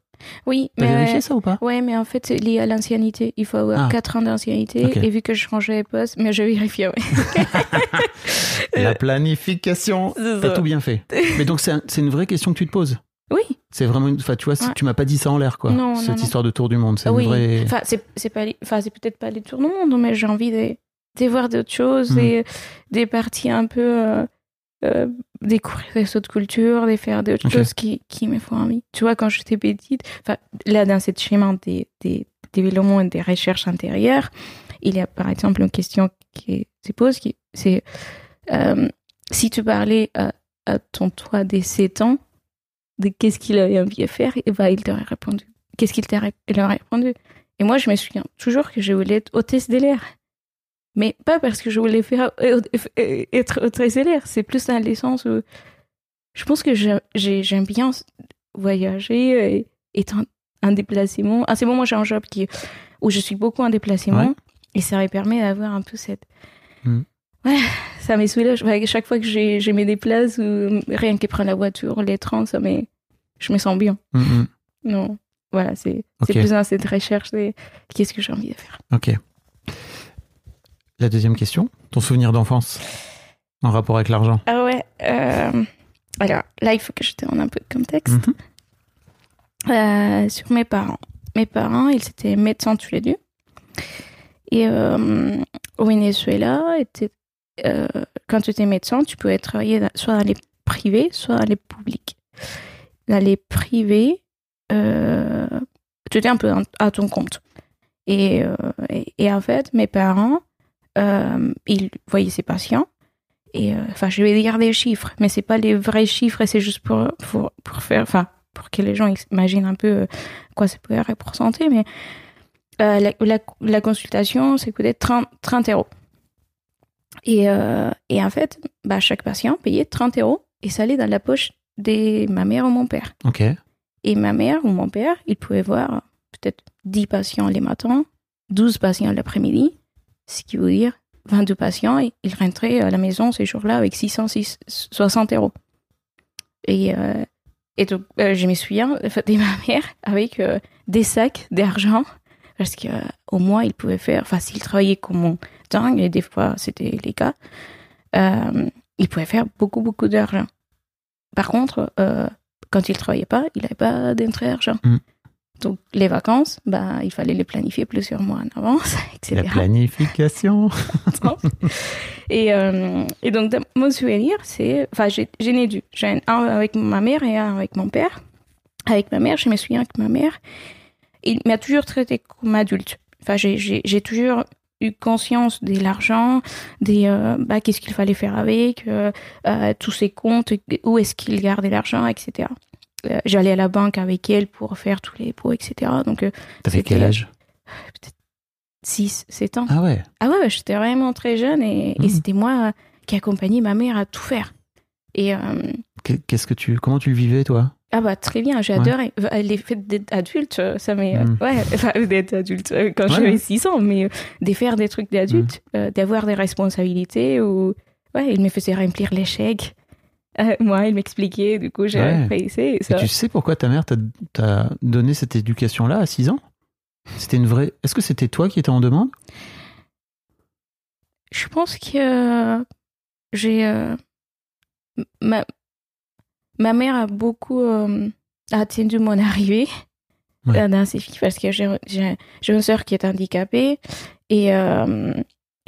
Oui, T'as mais vérifié ça ou pas? Ouais, mais en fait, c'est lié à l'ancienneté. Il faut avoir Ah. 4 ans d'ancienneté. Et vu que je changeais de poste, mais je vérifie, ouais. La planification. T'as tout bien fait. Mais donc c'est un- c'est une vraie question que tu te poses. Oui. C'est vraiment une enfin tu vois, Ouais. tu m'as pas dit ça en l'air quoi. Non, Cette non, non. histoire de tour du monde, c'est Ah oui. vraie Enfin, c'est pas, enfin, c'est peut-être pas les tours du monde, mais j'ai envie de, de voir d'autres choses, Mm. des, des parties un peu, euh, euh, découvrir des autres cultures, de faire d'autres choses qui, qui me font envie. Tu vois, quand j'étais petite, enfin, là, dans cette chemin des, des développements et des recherches intérieures, il y a par exemple une question qui se pose, qui, c'est, euh, si tu parlais à, à ton toi des 7 ans, de qu'est-ce qu'il avait envie de faire, et ben, il t'aurait répondu. Qu'est-ce qu'il t'aurait répondu Et moi, je me souviens toujours que je voulais être hôtesse de l'air. Mais pas parce que je voulais faire euh, euh, être hôtesse de l'air. C'est plus dans le sens où je pense que j'ai- j'ai- j'aime bien voyager et être en, en déplacement. À ce moment, j'ai un job qui, où je suis beaucoup en déplacement. Ouais. Et ça me permet d'avoir un peu cette... Mm. Ouais, ça me soulage. Ouais, chaque fois que j'ai je me déplace, ou rien que prendre la voiture, les trains, ça me... je me sens bien. Mm, mm. Non, voilà, c'est Ok. c'est plus dans cette recherche de qu'est-ce que j'ai envie de faire. Ok. La deuxième question, ton souvenir d'enfance en rapport avec l'argent? Ah ouais, euh, alors là, il faut que je te donne un peu de contexte. Mhm. Euh, sur mes parents. Mes parents, ils étaient médecins tous les deux. Et euh, au Venezuela, était, euh, quand tu étais médecin, tu pouvais travailler soit dans les privés, soit dans les publics. Dans les privés, euh, tu étais un peu à ton compte. Et, euh, et, en fait, mes parents, ils voyaient ces patients. Et enfin, je vais dire des chiffres, mais c'est pas les vrais chiffres, c'est juste pour, pour, pour faire, enfin, pour que les gens imaginent un peu quoi ça peut représenter. Mais la, la, la consultation, c'est peut-être 30, 30 euros. Et, euh, et en fait, bah, chaque patient payait 30 euros et ça allait dans la poche de ma mère ou mon père. Ok. Et ma mère ou mon père, ils pouvaient voir peut-être 10 patients les matins, 12 patients l'après-midi, ce qui veut dire 22 patients, et ils rentraient à la maison ces jours-là avec 660 euros. Et, euh, et donc, euh, je me souviens de ma mère avec euh, des sacs d'argent, parce qu'au au mois, il pouvait faire, enfin, s'il travaillait comme dingue, et des fois c'était les cas, euh, il pouvait faire beaucoup, beaucoup d'argent. Par contre, euh, quand il travaillait pas, il n'avait pas d'entrée d'argent. Mm. Donc, les vacances, bah, il fallait les planifier plusieurs mois en avance, etc. La planification. Et, euh, et donc, mon souvenir, c'est. Enfin, j'ai j'ai né deux. J'ai un avec ma mère et un avec mon père. Avec ma mère, je me souviens que ma mère, il m'a toujours traité comme adulte. Enfin, j'ai- j'ai j'ai toujours eu conscience de l'argent, des euh, bah, qu'est-ce qu'il fallait faire avec, euh, euh, tous ses comptes, où est-ce qu'il gardait l'argent, etc. J'allais à la banque avec elle pour faire tous les pots, etc. Donc, T'avais quel âge? 6, 7 ans. Ah ouais? Ah ouais, j'étais vraiment très jeune et, et Mhm. c'était moi qui accompagnais ma mère à tout faire. Et Qu'est- Qu'est-ce que tu comment tu le vivais toi? Ah bah très bien, j'ai Ouais. adoré. Enfin, Les fêtes d'être adulte, euh, ça m'est... euh, Mm. Ouais, enfin d'être adulte euh, quand Ouais. j'avais 6 ans, mais euh, de faire des trucs d'adultes, euh, d'avoir des responsabilités ou... Ouais, il me faisait remplir les chèques. Euh, moi, il m'expliquait, du coup, j'ai Ouais. Et Ça. tu sais pourquoi ta mère t'a donné cette éducation-là à 6 ans? C'était une vraie. Est-ce que c'était toi qui étais en demande? Je pense que euh, j'ai... euh, Ma... ma mère a beaucoup euh, attendu mon arrivée Ouais. dans ses filles parce que j'ai une sœur qui est handicapée et euh,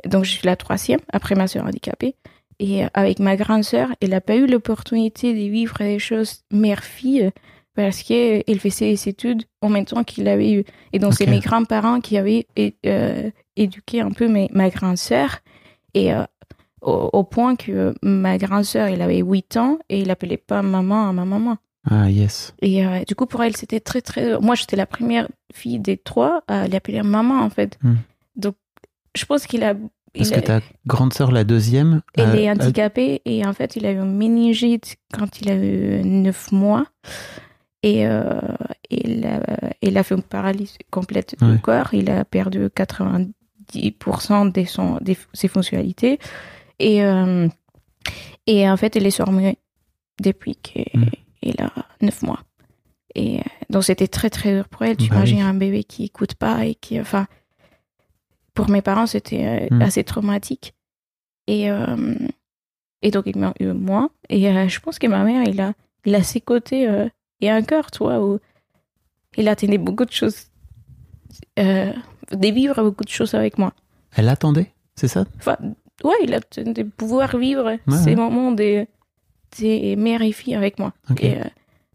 donc je suis la troisième après ma sœur handicapée. Et euh, avec ma grande sœur, elle n'a pas eu l'opportunité de vivre des choses mère-fille parce qu'elle faisait ses études en même temps qu'il avait eu. Et donc, c'est mes grands-parents qui avaient euh, éduqué un peu mes- ma grande sœur. Et euh, au, au point que ma grande sœur, elle avait 8 ans et il appelait pas maman à ma maman. Ah, yes. Et euh, du coup, pour elle, c'était très, très. Moi, j'étais la première fille des trois à l'appeler maman, en fait. Hmm. Donc, je pense qu'il a. Parce il que a- ta grande sœur, la deuxième. elle a- est handicapée et en fait, il a eu une méningite quand il a eu 9 mois. Et euh, il, a, il a fait une paralysie complète Ouais. du corps. Il a perdu 90% de son, de ses fonctionnalités. Et, euh, et en fait, il est sorti depuis qu'il Mm. a 9 mois. Et euh, donc, c'était très, très dur pour elle. Tu Bah imagines oui. un bébé qui écoute pas et qui. Enfin, pour mes parents, c'était euh, Mm. assez traumatique. Et, euh, et donc, il m'a eu moi. Et euh, je pense que ma mère, il a, il a ses côtés euh, et un cœur, toi, où il attendait beaucoup de choses, de vivre beaucoup de choses avec moi. Elle attendait, c'est ça? Enfin, ouais, il attendait de pouvoir vivre ces ouais. moments de, de mère et fille avec moi. Et, euh,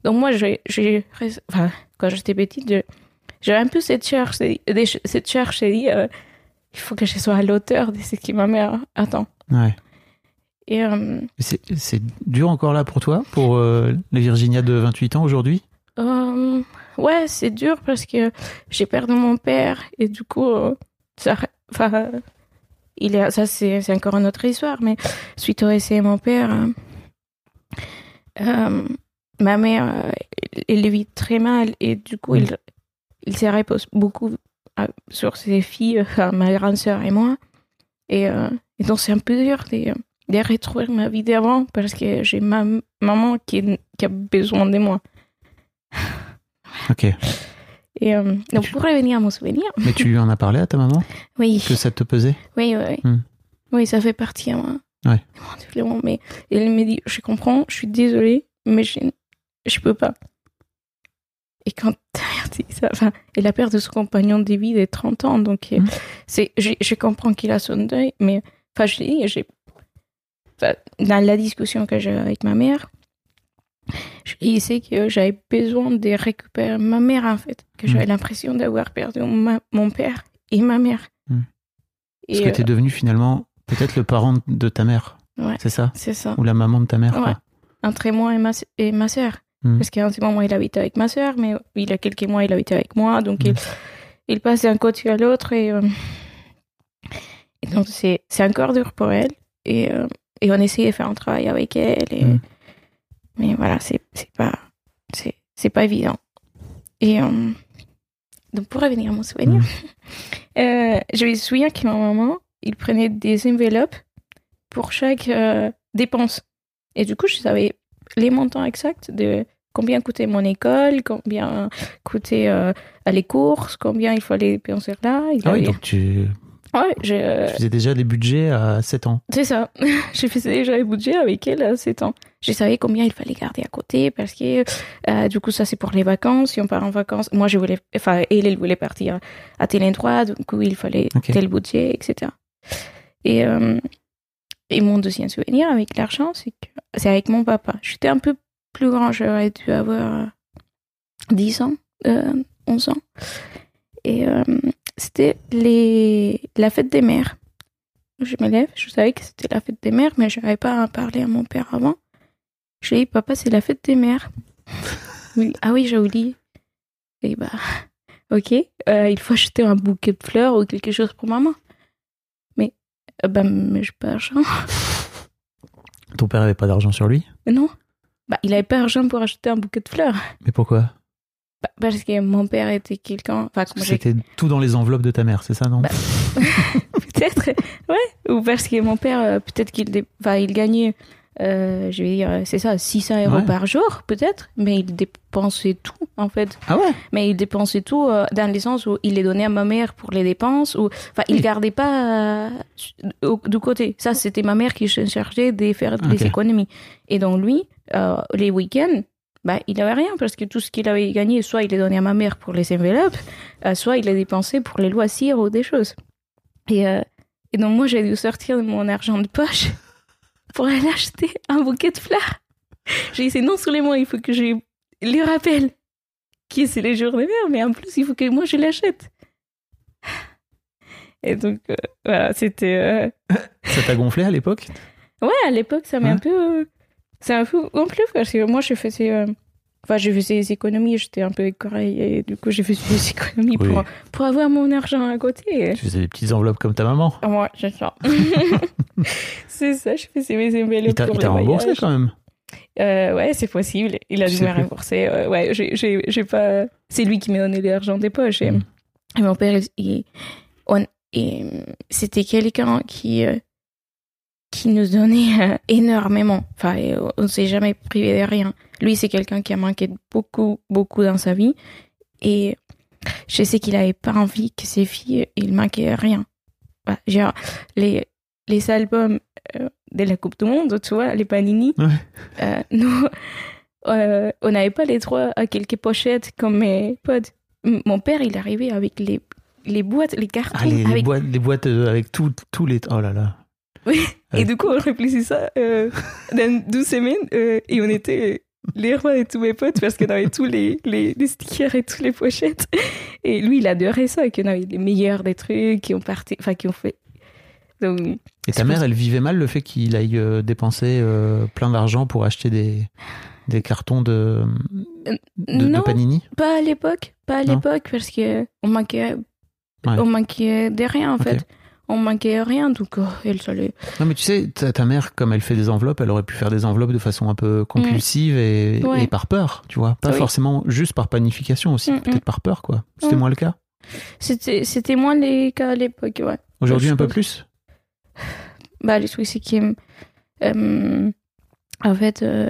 donc, moi, j'ai, j'ai, enfin, quand j'étais petite, je- j'avais un peu cette charge, cette charge de dire, euh, il faut que je sois à l'auteur de ce que ma mère attend. Ouais. Et euh, C'est c'est dur encore là pour toi, pour la Virginia de 28 ans aujourd'hui? Ouais, c'est dur parce que j'ai perdu mon père et du coup, ça, il est, ça c'est, encore une autre histoire, mais suite au de mon père, euh, euh, ma mère, euh, elle le vit très mal et du coup, il, il se repose beaucoup euh, sur ses filles, ma grande sœur et moi. Et, euh, et donc, c'est un peu dur de, de retrouver ma vie d'avant parce que j'ai ma maman qui, qui a besoin de moi. Ok. Et euh, donc, tu- pour revenir à mon souvenir, Mais tu lui en as parlé à ta maman? Oui, Que ça te pesait? Oui, oui, oui. Hmm. Oui, ça fait partie à moi. Ouais. de Mais elle me dit, je comprends, je suis désolée, mais je, je peux pas. Et quand ça, enfin, elle a perdu son compagnon de vie de 30 ans, donc euh, Hmm. c'est, je, je comprends qu'il a son deuil, mais enfin, je dis, j'ai, enfin, dans la discussion que j'ai avec ma mère, je disais que j'avais besoin de récupérer ma mère, en fait, que j'avais Hmm. l'impression d'avoir perdu ma- mon père et ma mère. Parce Et, que euh, t'es devenu finalement peut-être le parent de ta mère. Ouais. C'est ça? c'est ça. Ou la maman de ta mère quoi. Ouais. entre moi et ma, et ma sœur. Hmm. Parce qu'en ce moment, il habite avec ma sœur, mais il y a quelques mois, il habite avec moi. Donc, il, il passe d'un côté à l'autre. Et, euh, et donc, c'est encore dur pour elle. Et, euh, et on essaie de faire un travail avec elle. Et, Hmm. Mais voilà, c'est c'est pas, c'est c'est pas évident. Et euh, donc, pour revenir à mon souvenir, Hmm. euh, je me souviens que ma maman, il prenait des enveloppes pour chaque euh, dépense. Et du coup, je savais les montants exacts de combien coûtait mon école, combien coûtait euh, les courses, combien il fallait dépenser là. Il Ah oui, donc tu, Ouais, je- euh, tu faisais déjà des budgets à 7 ans. c'est ça. je faisais déjà les budgets avec elle à 7 ans. Je savais combien il fallait garder à côté parce que euh, du coup, ça c'est pour les vacances. Si on part en vacances, moi je voulais, enfin, elle, elle voulait partir à tel endroit, du coup, il fallait Ok. tel budget, etc. Et, euh, et mon deuxième souvenir avec l'argent, c'est que c'est avec mon papa. J'étais un peu plus grand, j'aurais dû avoir euh, 10 ans, euh, 11 ans. Et c'était les... la fête des mères. Je me lève, je savais que c'était la fête des mères, mais je n'avais pas à parler à mon père avant. Je lui ai dit, papa, c'est la fête des mères. Ah oui, j'ai oublié. Et bah, ok, euh, il faut acheter un bouquet de fleurs ou quelque chose pour maman. Mais, euh, bah, mais j'ai pas d'argent. Ton père avait pas d'argent sur lui? Non. bah, il avait pas d'argent pour acheter un bouquet de fleurs. Mais pourquoi? Parce que mon père était quelqu'un. Enfin, C'était tout dans les enveloppes de ta mère, c'est ça, non? Bah, peut-être, ouais. Ou parce que mon père, euh, peut-être qu'il dé- enfin, il gagnait, euh, je vais dire, euh, c'est ça, 600 euros Ouais. par jour, peut-être, mais il dépensait tout, en fait. Ah ouais? Mais il dépensait tout euh, dans le sens où il les donnait à ma mère pour les dépenses, ou, enfin, il gardait pas euh, du côté. Ça, c'était ma mère qui se chargeait de faire Ok. les économies. Et donc, lui, les week-ends, bah, il avait rien parce que tout ce qu'il avait gagné, soit il les donnait à ma mère pour les enveloppes, euh, soit il les dépensait pour les loisirs ou des choses. Et, euh, et donc, moi, j'ai dû sortir de mon argent de poche pour aller acheter un bouquet de fleurs. J'ai dit, c'est non seulement il faut que je lui rappelle que c'est les jours de mère, mais en plus, il faut que moi, je l'achète. Et donc, euh, voilà, c'était... euh, Ça t'a gonflé à l'époque? Ouais, à l'époque, ça m'a un peu... C'est un peu gonflé parce que moi, je faisais... euh, Enfin, je faisais des économies, j'étais un peu écorée et du coup, j'ai fait des économies Oui. pour, pour avoir mon argent à côté. Tu faisais des petites enveloppes comme ta maman. Ah, Ouais, c'est ça. c'est ça, je faisais mes enveloppes pour il t'a remboursé voyages. quand même. Euh, ouais, c'est possible. Il a dû me plus. rembourser. euh, ouais, j'ai- pas. C'est lui qui m'a donné l'argent des poches. Et, Mm. et mon père, il- on- et, c'était quelqu'un qui euh, qui nous donnait euh, énormément. Enfin, on ne s'est jamais privé de rien. Lui, c'est quelqu'un qui a manqué beaucoup, beaucoup dans sa vie. Et je sais qu'il avait pas envie que ses filles, il manquait rien. Genre, les, les albums euh, de la Coupe du Monde, tu vois, les Panini, Ouais. euh, nous, euh, on n'avait pas les droits à quelques pochettes comme mes potes. Mon père, il arrivait avec les, les boîtes, les cartons. Ah, les, les avec... boîtes, les boîtes avec tous les. Oh là là. Oui. Et du coup, on réfléchit ça euh, dans 12 semaines euh, et on était les rois de tous mes potes parce qu'on avait tous les, les, les stickers et toutes les pochettes. Et lui, il adorait ça, qu'on avait les meilleurs des trucs, qui ont parti, enfin, qui ont fait. Donc, Et ta mère, elle vivait mal le fait qu'il aille euh, dépenser euh, plein d'argent pour acheter des, des cartons de, de, de non, Panini? pas à l'époque, pas à l'époque parce que on manquait, Ouais. on manquait de rien en fait. On manquait rien, donc oh, elle savait. Non, mais tu sais, ta, ta mère, comme elle fait des enveloppes, elle aurait pu faire des enveloppes de façon un peu compulsive et. Ouais. et par peur, tu vois. Pas Oui. forcément juste par panification aussi, peut-être par peur, quoi. C'était Mm. moins le cas. C'était, c'était moins les cas à l'époque, ouais. Aujourd'hui, un peu plus? Bah, le truc, c'est que. euh, en fait. euh,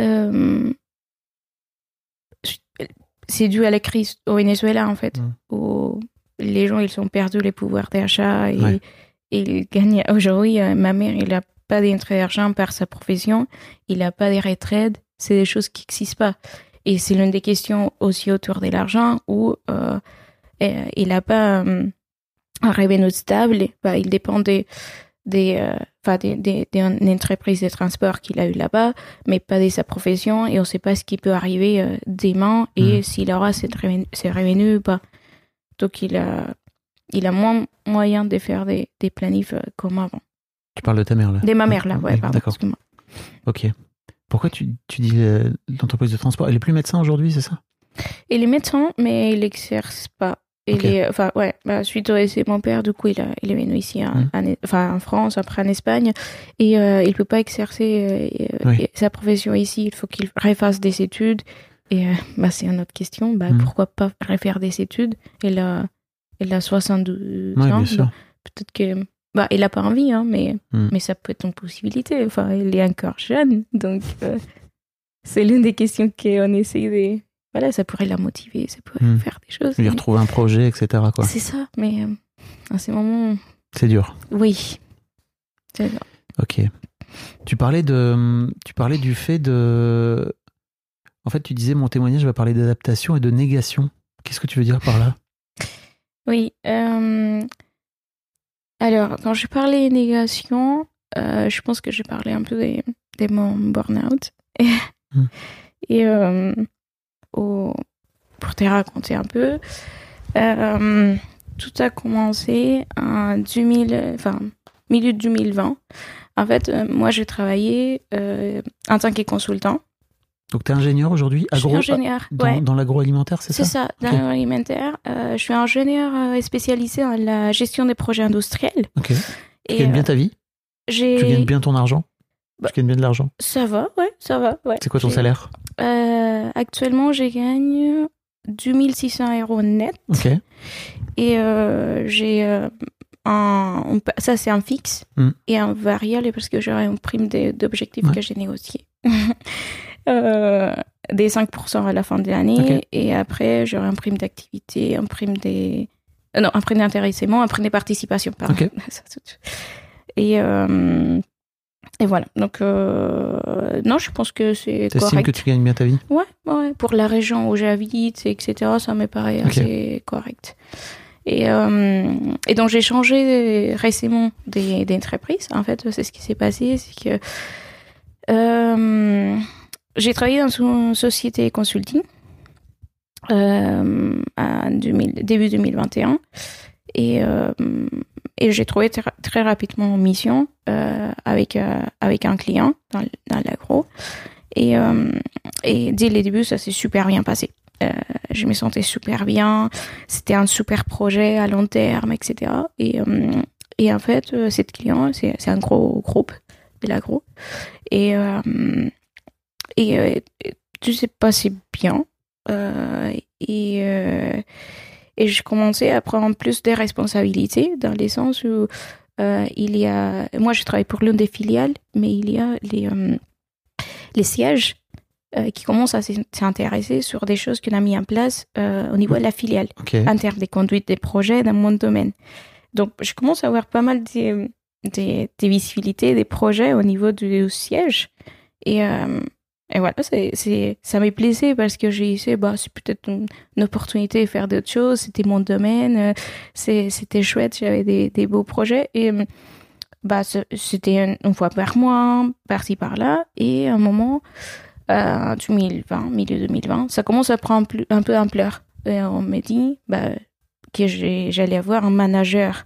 euh, c'est dû à la crise au Venezuela, en fait, Mm. Les gens, ils ont perdu les pouvoirs d'achat et, Ouais. et ils gagnent. Aujourd'hui, euh, ma mère, il n'a pas d'entrée d'argent par sa profession, il n'a pas de retraite, c'est des choses qui n'existent pas. Et c'est l'une des questions aussi autour de l'argent où euh, euh, il n'a pas euh, un revenu stable, bah, il dépend des, des, euh, enfin, des, des, d'une entreprise de transport qu'il a eu là-bas, mais pas de sa profession, et on ne sait pas ce qui peut arriver euh, demain et Mhm. s'il aura ses revenus, ses revenus ou pas. Donc il a, il a moins moyen de faire des, des planifs euh, comme avant. Tu parles de ta mère, là De ma mère, là, ouais, Oui, pardon, D'accord. Ok. Pourquoi tu, tu dis euh, l'entreprise de transport Elle est plus médecin aujourd'hui, c'est ça? Il est médecin, mais il n'exerce pas. Il est, enfin, ouais, bah, suite au décès de mon père, du coup, il, a, il est venu ici, en, Mhm. en- enfin, en France, après en Espagne, et euh, il peut pas exercer euh, Oui. euh, sa profession ici. Il faut qu'il refasse des études. Et euh, bah, c'est une autre question. Bah, Mhm. Pourquoi pas refaire des études? Il a, a 72 Oui, ans. Peut-être que, bah, il a pas envie, hein, mais, Mhm. mais ça peut être une possibilité. Enfin, il est encore jeune, donc euh, c'est l'une des questions qu'on essaie de. Voilà, ça pourrait la motiver, ça pourrait Mhm. faire des choses. Lui mais- retrouver un projet, etc. c'est ça, mais euh, à ces moments, C'est dur. oui. C'est ça. Ok. Tu parlais de, tu parlais du fait de, en fait, tu disais mon témoignage va parler d'adaptation et de négation. Qu'est-ce que tu veux dire par là? Oui. euh, Alors, quand je parlais négation, euh, je pense que j'ai parlé un peu de, de mon burn-out. Et, Hmm. et, euh, au- pour te raconter un peu, tout a commencé en 2000, enfin, milieu de 2020. En fait, moi, j'ai travaillé en tant que consultant. Donc, tu es ingénieur aujourd'hui, Je suis ingénieur. dans, ouais. dans l'agroalimentaire, c'est C'est ça ça, dans Ok. l'alimentaire. Euh, je suis ingénieur euh, spécialisé en la gestion des projets industriels. Ok. Tu gagnes bien euh, ta vie Tu gagnes bien ton argent Bah. Tu gagnes bien de l'argent Ça va, ouais, ça va. Ouais. C'est quoi ton salaire Euh, Actuellement, je gagne 2600 euros net. Ok. Et euh, j'ai euh, un. on Ça, c'est un fixe Mm. et un variable parce que j'aurai une prime d'objectifs Ouais. que j'ai négocié. Euh, des 5% à la fin de l'année. Et après, j'aurai un prime d'activité, un prime des. euh, non, un prime d'intéressement, un prime des participations, pardon. Et, euh, et voilà. Donc, non, je pense que c'est T'estimes correct. que tu gagnes bien ta vie? Ouais, ouais, pour la région où j'habite, etc., ça me paraît Ok. assez correct. Et, euh, et donc j'ai changé récemment d'entreprise. En fait, c'est ce qui s'est passé, c'est que euh, j'ai travaillé dans une société consulting euh, à 2000 début 2021 et, euh, et j'ai trouvé tr- très rapidement une mission euh, avec, avec un client dans, l'agro. Et, dès le début, ça s'est super bien passé. Je me sentais super bien. C'était un super projet à long terme, etc. Et, et en fait, cette client, c'est un gros groupe de l'agro. Et, et euh, tout s'est passé bien. Euh, et, euh, et je commençais à prendre plus de responsabilités dans le sens où euh, il y a. Moi, je travaille pour l'une des filiales, mais il y a les, les sièges qui commencent à s'in- s'intéresser sur des choses qu'on a mis en place au niveau de la filiale Ok. en termes de conduite des projets dans mon domaine. Donc, je commence à avoir pas mal de, de, de visibilité des projets au niveau du siège. Et, euh, et voilà, c'est, c'est, ça me plaisait parce que j'ai dit, bah, c'est peut-être une, opportunité de faire d'autres choses. C'était mon domaine. euh, c'était chouette. J'avais des, beaux projets. Et euh, bah, c'était une, fois par mois, par-ci, par-là. Et à un moment, euh, 2020, milieu 2020, ça commence à prendre un peu ampleur. Et on me dit bah, que j'allais avoir un manager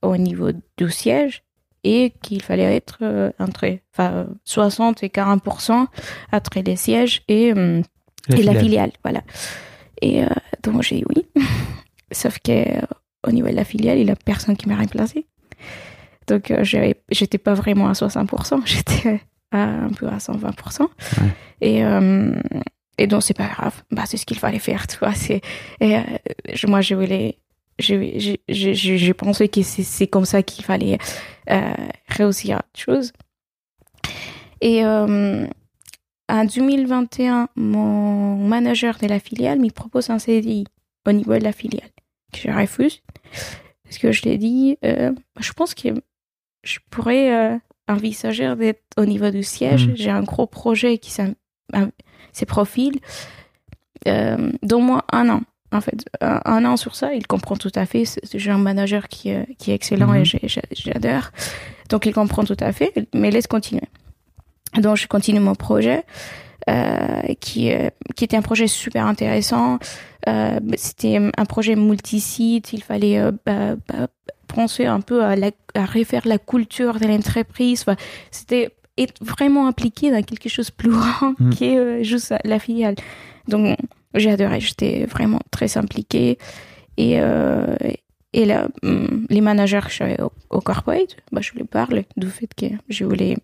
au niveau du siège et qu'il fallait être euh, entre enfin, 60 et 40% entre les sièges et, euh, et la filiale. Voilà. Et euh, donc j'ai dit oui. Sauf que euh, au niveau de la filiale, il n'y a personne qui m'a remplacé. Donc j'étais pas vraiment à 60%, j'étais à, un peu à 120%. Et, et donc c'est pas grave, bah, c'est ce qu'il fallait faire, tu vois. Et moi je voulais, j'ai pensé que c'est comme ça qu'il fallait euh, réussir autre chose. Et euh, en 2021, mon manager de la filiale me propose un CDI au niveau de la filiale, que je refuse. Parce que je l'ai dit, euh, je pense que je pourrais envisager d'être au niveau du siège. Mhm. J'ai un gros projet qui s'am- un- se profile. Euh, Donne-moi un an. En fait, un, un an sur ça, il comprend tout à fait. J'ai un manager qui, euh, qui est excellent Mhm. et j'ai- j'adore. Donc, il comprend tout à fait, mais laisse continuer. Donc, je continue mon projet, euh, qui, euh, qui était un projet super intéressant. C'était un projet multisite. Il fallait bah, bah, penser un peu à, la, à refaire la culture de l'entreprise. Enfin, C'était être vraiment impliqué dans quelque chose de plus grand Mm. qui est juste la filiale. Donc, j'ai adoré. J'étais vraiment très impliquée. Et, euh, et là, hum, les managers que j'avais au, au corporate, bah, je lui parle du fait que je voulais,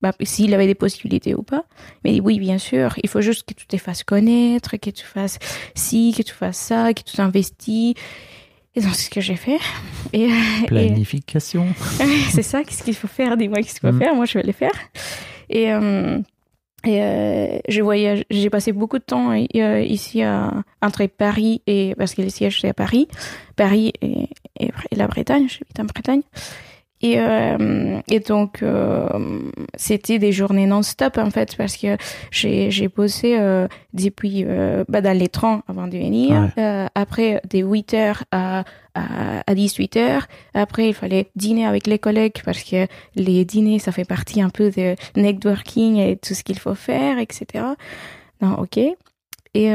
bah, s'il avait des possibilités ou pas. Mais oui, bien sûr, il faut juste que tu te fasses connaître, que tu fasses ci, que tu fasses ça, que tu t'investis. Et donc, c'est ce que j'ai fait. Et, et- Planification. c'est ça, qu'est-ce qu'il faut faire? Dis-moi qu'est-ce qu'il faut Mhm. faire, moi je vais le faire. Et, euh, et euh, je voyage, j'ai passé beaucoup de temps euh, ici à, entre Paris et parce que le siège c'est à Paris, Paris et, et, et la Bretagne, j'habite en Bretagne. Et, euh, et donc euh, c'était des journées non-stop en fait parce que j'ai j'ai bossé euh, depuis bah, dans les trains avant de venir, après des 8 heures à, à, à 18 heures, après, il fallait dîner avec les collègues parce que les dîners, ça fait partie un peu de networking et tout ce qu'il faut faire, etc. Non, ok. Et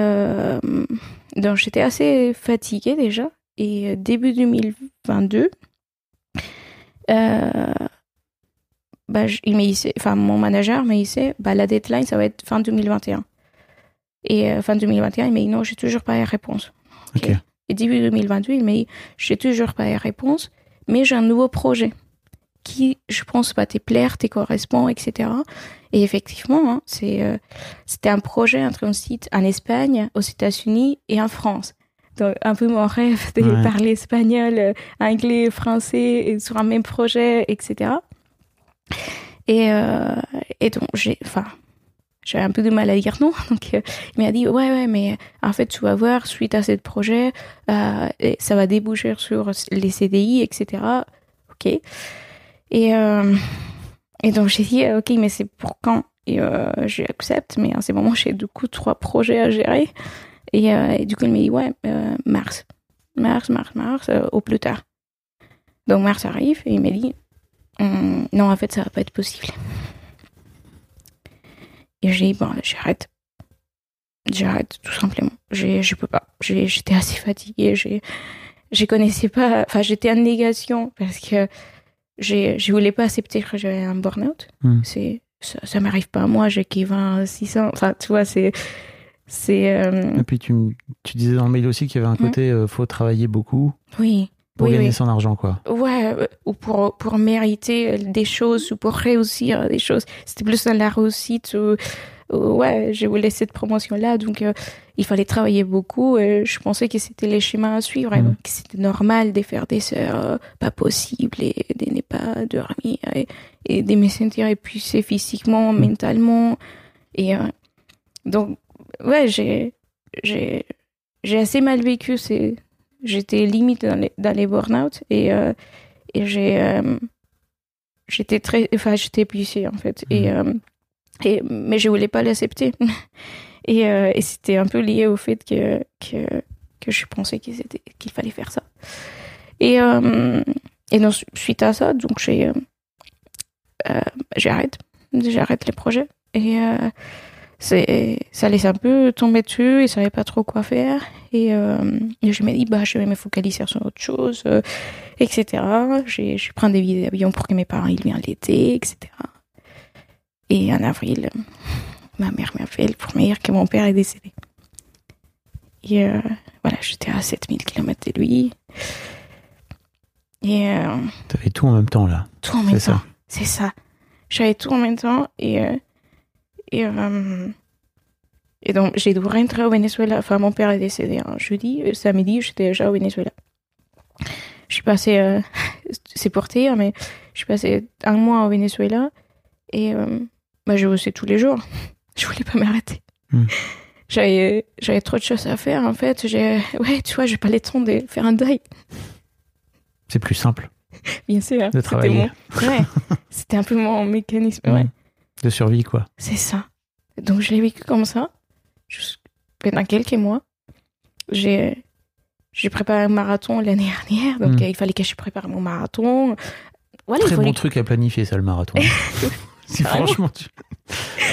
donc, j'étais assez fatiguée déjà. Et début 2022, euh, bah, je- il m'a dit- enfin, mon manager m'a dit, bah, la deadline, ça va être fin 2021. Et euh, fin 2021, il m'a dit, non, j'ai toujours pas la réponse. Et début 2028, il m'a dit, j'ai toujours pas la réponse, mais j'ai un nouveau projet. qui, je pense, va te plaire, te correspond, etc. Et effectivement, hein, c'est, euh, c'était un projet entre un site en Espagne, aux États-Unis et en France. Donc, un peu mon rêve de Ouais. parler espagnol, euh, anglais, français, et sur un même projet, etc. Et, euh, et donc, j'ai, enfin, j'avais un peu de mal à dire non. Donc, euh, il m'a dit, ouais, ouais, mais en fait, tu vas voir, suite à ce projet, euh, et ça va déboucher sur les CDI, etc. Ok. Et, euh, et donc, j'ai dit, ok, mais c'est pour quand? Et euh, j'accepte, mais en ce moment, j'ai du coup trois projets à gérer. Et, euh, et du coup, il m'a dit, ouais, euh, mars. Mars, mars, mars, euh, au plus tard. Donc, mars arrive et il m'a dit, non, en fait, ça va pas être possible. Et j'ai dit, bon, j'arrête. J'arrête, tout simplement. Je peux pas. J'étais assez fatiguée. Je connaissais pas. Enfin, j'étais en négation parce que je voulais pas accepter que j'avais un burn-out. Hmm. Ça, ça m'arrive pas à moi. J'ai qui 20, 600. Enfin, tu vois, c'est. C'est. euh, Et puis tu, tu disais dans le mail aussi qu'il y avait un Mhm. côté euh, faut travailler beaucoup oui. pour oui, gagner oui. son argent, quoi. Ouais, euh, ou pour, pour mériter des choses ou pour réussir des choses. C'était plus dans la réussite. Où, ouais, j'ai voulu cette promotion-là, donc euh, il fallait travailler beaucoup. Et je pensais que c'était les schémas à suivre, donc que c'était normal de faire des heures euh, pas possibles et de ne pas dormir et, et de me sentir épuisé physiquement, mentalement. Et euh, donc, ouais, j'ai j'ai j'ai assez mal vécu j'étais limite dans les, dans les burn-out et, euh, et j'ai euh, j'étais très enfin j'étais épuisée en fait. Et, euh, et mais je voulais pas l'accepter. Et, et c'était un peu lié au fait que que, que je pensais qu'il qu'il fallait faire ça. Et et donc suite à ça donc j'ai j'arrête. J'arrête les projets. Et c'est ça laisse un peu tomber dessus et savait pas trop quoi faire et, euh, et je me dis bah je vais me focaliser sur autre chose euh, etc j'ai je prends des billets d'avion pour que mes parents ils viennent l'été etc et en avril ma mère m'appelle pour me dire que mon père est décédé et euh, voilà j'étais à 7000 km de lui et euh, T'avais tout en même temps, là. tout en même temps. C'est ça. J'avais tout en même temps et et euh, et donc j'ai dû rentrer au Venezuela. Enfin, mon père est décédé un jeudi, et samedi, j'étais déjà au Venezuela. Je suis passée, euh, c'est pour dire, mais je suis passée un mois au Venezuela et euh, bah, j'ai bossé tous les jours. Je voulais pas m'arrêter. Hmm. J'avais j'avais trop de choses à faire en fait. J'ai ouais, tu vois, j'ai pas le temps de faire un deuil. C'est plus simple Bien sûr. de travailler. mon- Ouais, c'était un peu mon mécanisme. Ouais. De survie, quoi. C'est ça. Donc je l'ai vécu comme ça. Pendant quelques mois. J'ai j'ai préparé un marathon l'année dernière, donc Mm. euh, il fallait que je prépare mon marathon. Voilà, il Très fallait bon truc à planifier, ça, le marathon. Si franchement, tu-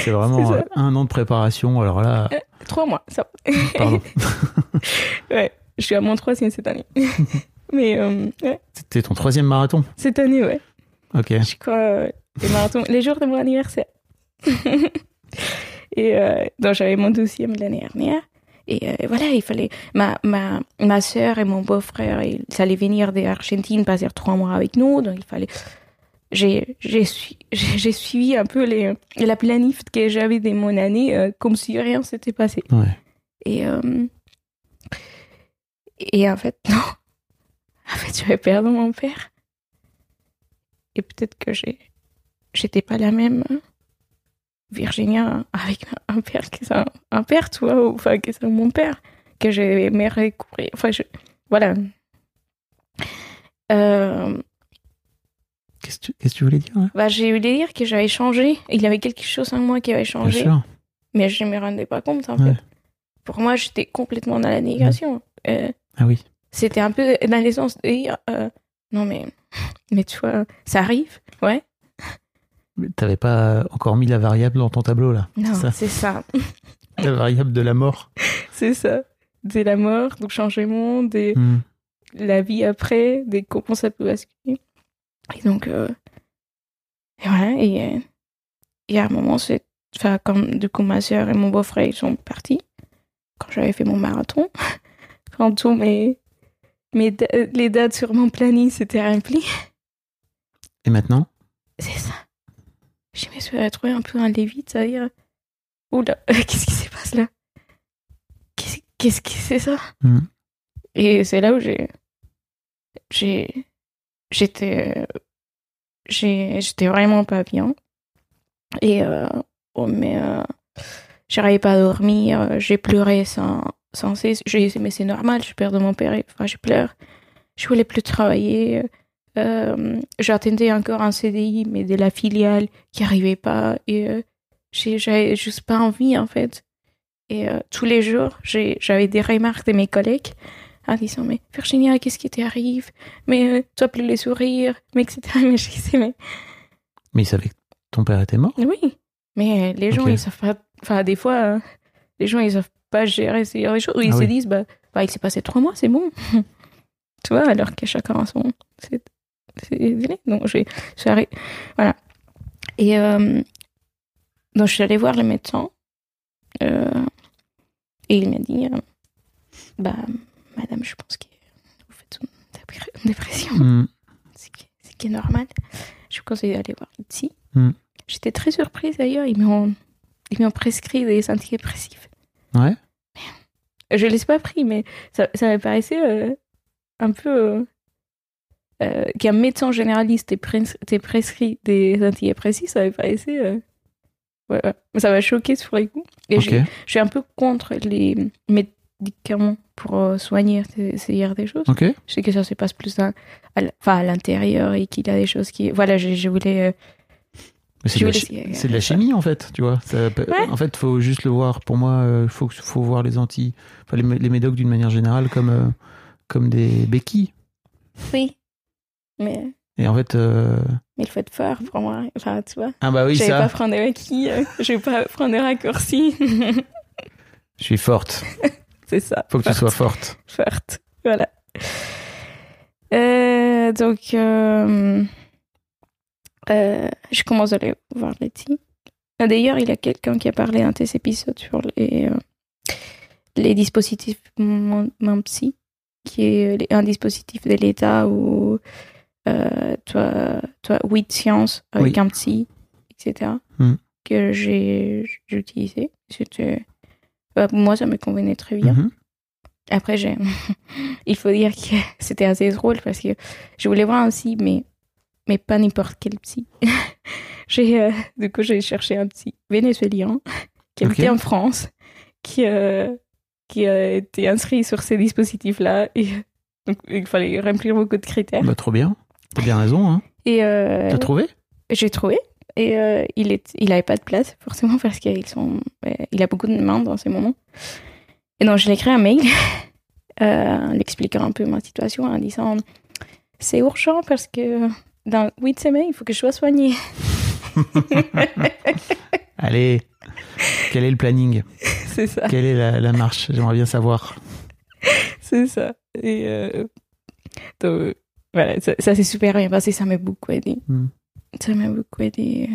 c'est vraiment euh, un an de préparation. Alors là, trois mois. Ça. pardon, ouais, je suis à mon troisième cette année. Mais euh, ouais, c'était ton troisième marathon? cette année, ouais. Ok. Je crois euh, les marathons, les jours de mon anniversaire. et euh, donc j'avais mon deuxième l'année dernière. Et euh, voilà, il fallait. Ma, ma, ma soeur et mon beau-frère, ils allaient venir d'Argentine passer trois mois avec nous. Donc il fallait. J'ai j'ai sui- j'ai- j'ai suivi un peu les, la planif que j'avais de mon année euh, comme si rien s'était passé. Ouais. Et, euh, et en fait, non. En fait, j'avais perdu mon père. Et peut-être que j'étais pas la même euh, Virginia avec un père que ça, un père, tu vois, ou, enfin, que c'est mon père, que j'ai aimé recourir. Enfin, je, voilà. Euh, Qu'est-ce que tu, voulais dire bah, j'ai voulu dire que j'avais changé. Il y avait quelque chose en moi qui avait Bien changé. sûr. Mais je ne me rendais pas compte, en Ouais. fait. Pour moi, j'étais complètement dans la négation. Euh, Ah oui. c'était un peu dans le sens de dire euh, non mais mais tu vois ça arrive ouais T'avais pas encore mis la variable dans ton tableau là. non c'est ça La variable de la mort. c'est ça de la mort du changement de Hmm. la vie après de comment ça peut basculer et donc euh, et voilà et, et à un moment c'est enfin comme du coup ma soeur et mon beau-frère ils sont partis quand j'avais fait mon marathon quand tous mes, mes les dates sur mon planning s'étaient remplies Et maintenant? C'est ça. Je me suis retrouvée un peu un lévite, c'est-à-dire. Oula, qu'est-ce qui se passe là? Qu'est-ce qu'est-ce que c'est ça? Mhm. Et c'est là où j'ai. J'ai. J'étais. j'ai- J'étais vraiment pas bien. Et. Euh, oh, mais. euh, J'arrivais pas à dormir, euh, j'ai pleuré sans, sans cesse. J'ai dit, mais c'est normal, je perds de mon père, enfin, je pleure. Je voulais plus travailler. Euh, J'attendais encore un CDI, mais de la filiale qui arrivait pas. Et euh, j'avais juste pas envie, en fait. Et euh, tous les jours, j'avais des remarques de mes collègues en disant Mais Virginia, qu'est-ce qui t'arrive? Mais as plus les sourires, mais etc. Mais je disais Mais Mais il savait que ton père était mort? Oui, mais les gens, Ok. ils savent pas. Enfin, des fois, euh, les gens, ils savent pas gérer ce genre de choses. Ou ils Ah se oui. disent Bah, bah, il s'est passé trois mois, c'est bon. tu vois, alors que chacun a son. Donc, j'ai. je suis arrêt- Voilà. Et euh, donc, je suis allée voir le médecin. euh, et il m'a dit euh, Bah, madame, je pense que vous faites une dépr- une dépression Hmm. ce qui, ce qui est normal. Je vous conseille d'aller voir le psy. Mm. J'étais très surprise d'ailleurs, ils m'ont ils m'ont prescrit des antidépressifs. Ouais. Je ne les ai pas pris, mais ça, ça me paraissait un peu... Euh, qu'un médecin généraliste t'ait pres- t'ait prescrit des antidépressifs, ça me paraissait... euh, ouais, ouais. Ça m'a choqué sur les coups. Et je suis un peu contre les médicaments pour euh, soigner ces, ces genre des choses. Ok. Je sais que ça se passe plus à, à l- enfin, à l'intérieur et qu'il y a des choses qui. Voilà, je, je voulais. euh, Mais c'est de, la de chimie en fait, tu vois. Ça Ouais. En fait, faut juste le voir. Pour moi, il faut, faut voir les anti, enfin, les, les médocs d'une manière générale comme, euh, comme des béquilles. Oui. Mais, Et en fait, euh, mais il faut être fort pour moi. Enfin, tu vois. ah bah oui je vais ça. pas prendre des maquilles, euh, je vais pas prendre des raccourcis. Je suis forte. C'est ça. Faut que tu sois forte. forte. Voilà. Euh, donc, euh, je commence à aller voir les petits. Ah, D'ailleurs, il y a quelqu'un qui a parlé dans tes épisodes sur les, les dispositifs Psy, qui est un dispositif de l'État où toi, toi, oui, de science avec Oui. un psy, etc., Hmm. que j'ai utilisé. C'était- euh, moi, ça me convenait très bien. Mhm. Après, j'ai... il faut dire que c'était assez drôle parce que je voulais voir un psy, mais, mais pas n'importe quel psy. j'ai, euh, du coup, j'ai cherché un psy vénézuélien qui Ok. habitait en France, qui, euh, qui a été inscrit sur ces dispositifs-là. Et donc, il fallait remplir beaucoup de critères. Bah trop bien. T'as bien raison. Hein. Et euh, T'as trouvé? J'ai trouvé. Et euh, il est, il avait pas de place forcément parce qu'il sont, euh, il a beaucoup de mains dans ces moments. Et donc je lui ai écrit un mail, euh, en lui expliquant un peu ma situation, en disant c'est urgent parce que dans huit semaines il faut que je sois soignée. Allez. Quel est le planning? C'est ça, Quelle est la, la marche? J'aimerais bien savoir. c'est ça. Et euh, donc, voilà, ça, ça s'est super bien passé, ça m'a beaucoup aidé. Hmm. Ça m'a beaucoup aidé.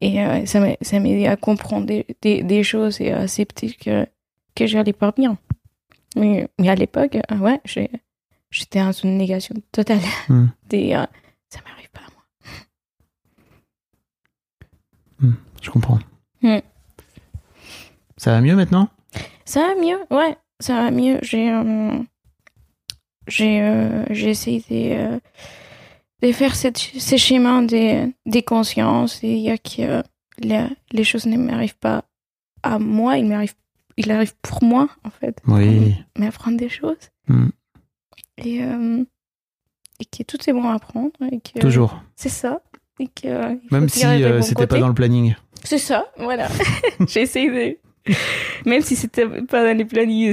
Et euh, ça m'a ça m'a aidé à comprendre des, des, des choses et à accepter que, que j'allais pas bien. Mais, mais à l'époque, euh, ouais, j'étais dans une négation totale. Hmm. Des, euh, ça m'arrive pas à moi. Je comprends. Hmm. Ça va mieux maintenant? Ça va mieux, ouais, ça va mieux. J'ai euh, j'ai euh, essayé de, euh, de faire cette, ces schémas des, des consciences et il y a que euh, la- les choses ne m'arrivent pas à moi, ils m'arrivent il arrive pour moi en fait. Oui. M'apprendre des choses Hmm. et euh, et que tout est bon à apprendre et que Toujours. c'est ça et que euh, il Même si euh, c'était pas dans le planning. C'est ça, voilà. J'ai essayé de. Même si c'était pas dans les plannings,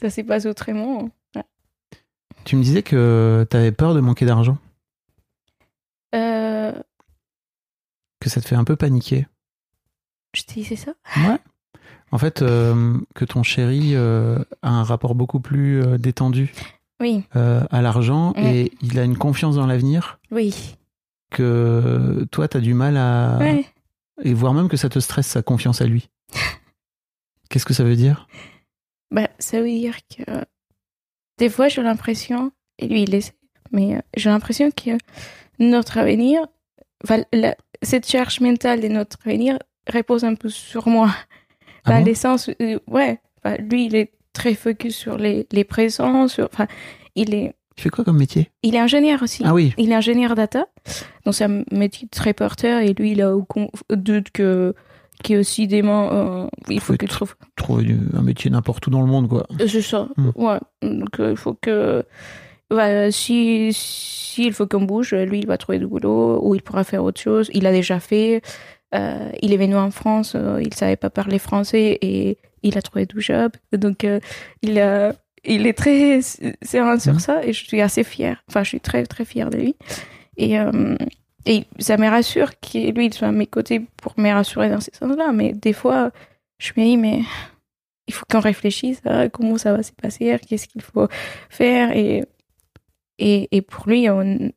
ça s'est passé autrement. Tu me disais que t'avais peur de manquer d'argent, Euh, que ça te fait un peu paniquer. je te disais ça? Ouais. En fait, euh, que ton chéri euh, a un rapport beaucoup plus euh, détendu Oui, à l'argent Mm. et il a une confiance dans l'avenir oui. que toi, t'as du mal à... Ouais. Et voire même que ça te stresse sa confiance à lui. Qu'est-ce que ça veut dire? Bah, ça veut dire que des fois j'ai l'impression, et lui il essaie, mais euh, j'ai l'impression que notre avenir, enfin, la- cette charge mentale de notre avenir repose un peu sur moi. Ah Dans bon? le sens, où, ouais, enfin, lui, il est très focus sur les, les présents, sur, enfin, il est, Tu fais quoi comme métier? Il est ingénieur aussi. Ah oui. Il est ingénieur data, donc c'est un métier très porteur et lui, il a aucun doute que qui est aussi des mains, euh, il faut Faut qu'il être- trouve. Trouver un métier n'importe où dans le monde, quoi. C'est ça, Hmm. ouais. Donc euh, il faut que, ouais, si s'il faut qu'on bouge, lui, il va trouver du boulot ou il pourra faire autre chose. Il a déjà fait. Euh, il est venu en France, euh, il savait pas parler français et il a trouvé du job. Donc euh, il a, il est très serein sur Mhm. ça et je suis assez fière. Enfin, je suis très très fière de lui. Et et ça me rassure qu'il lui il soit à mes côtés pour me rassurer dans ces sens-là. Mais des fois, je me dis mais il faut qu'on réfléchisse à comment ça va se passer, qu'est-ce qu'il faut faire et et, et pour lui on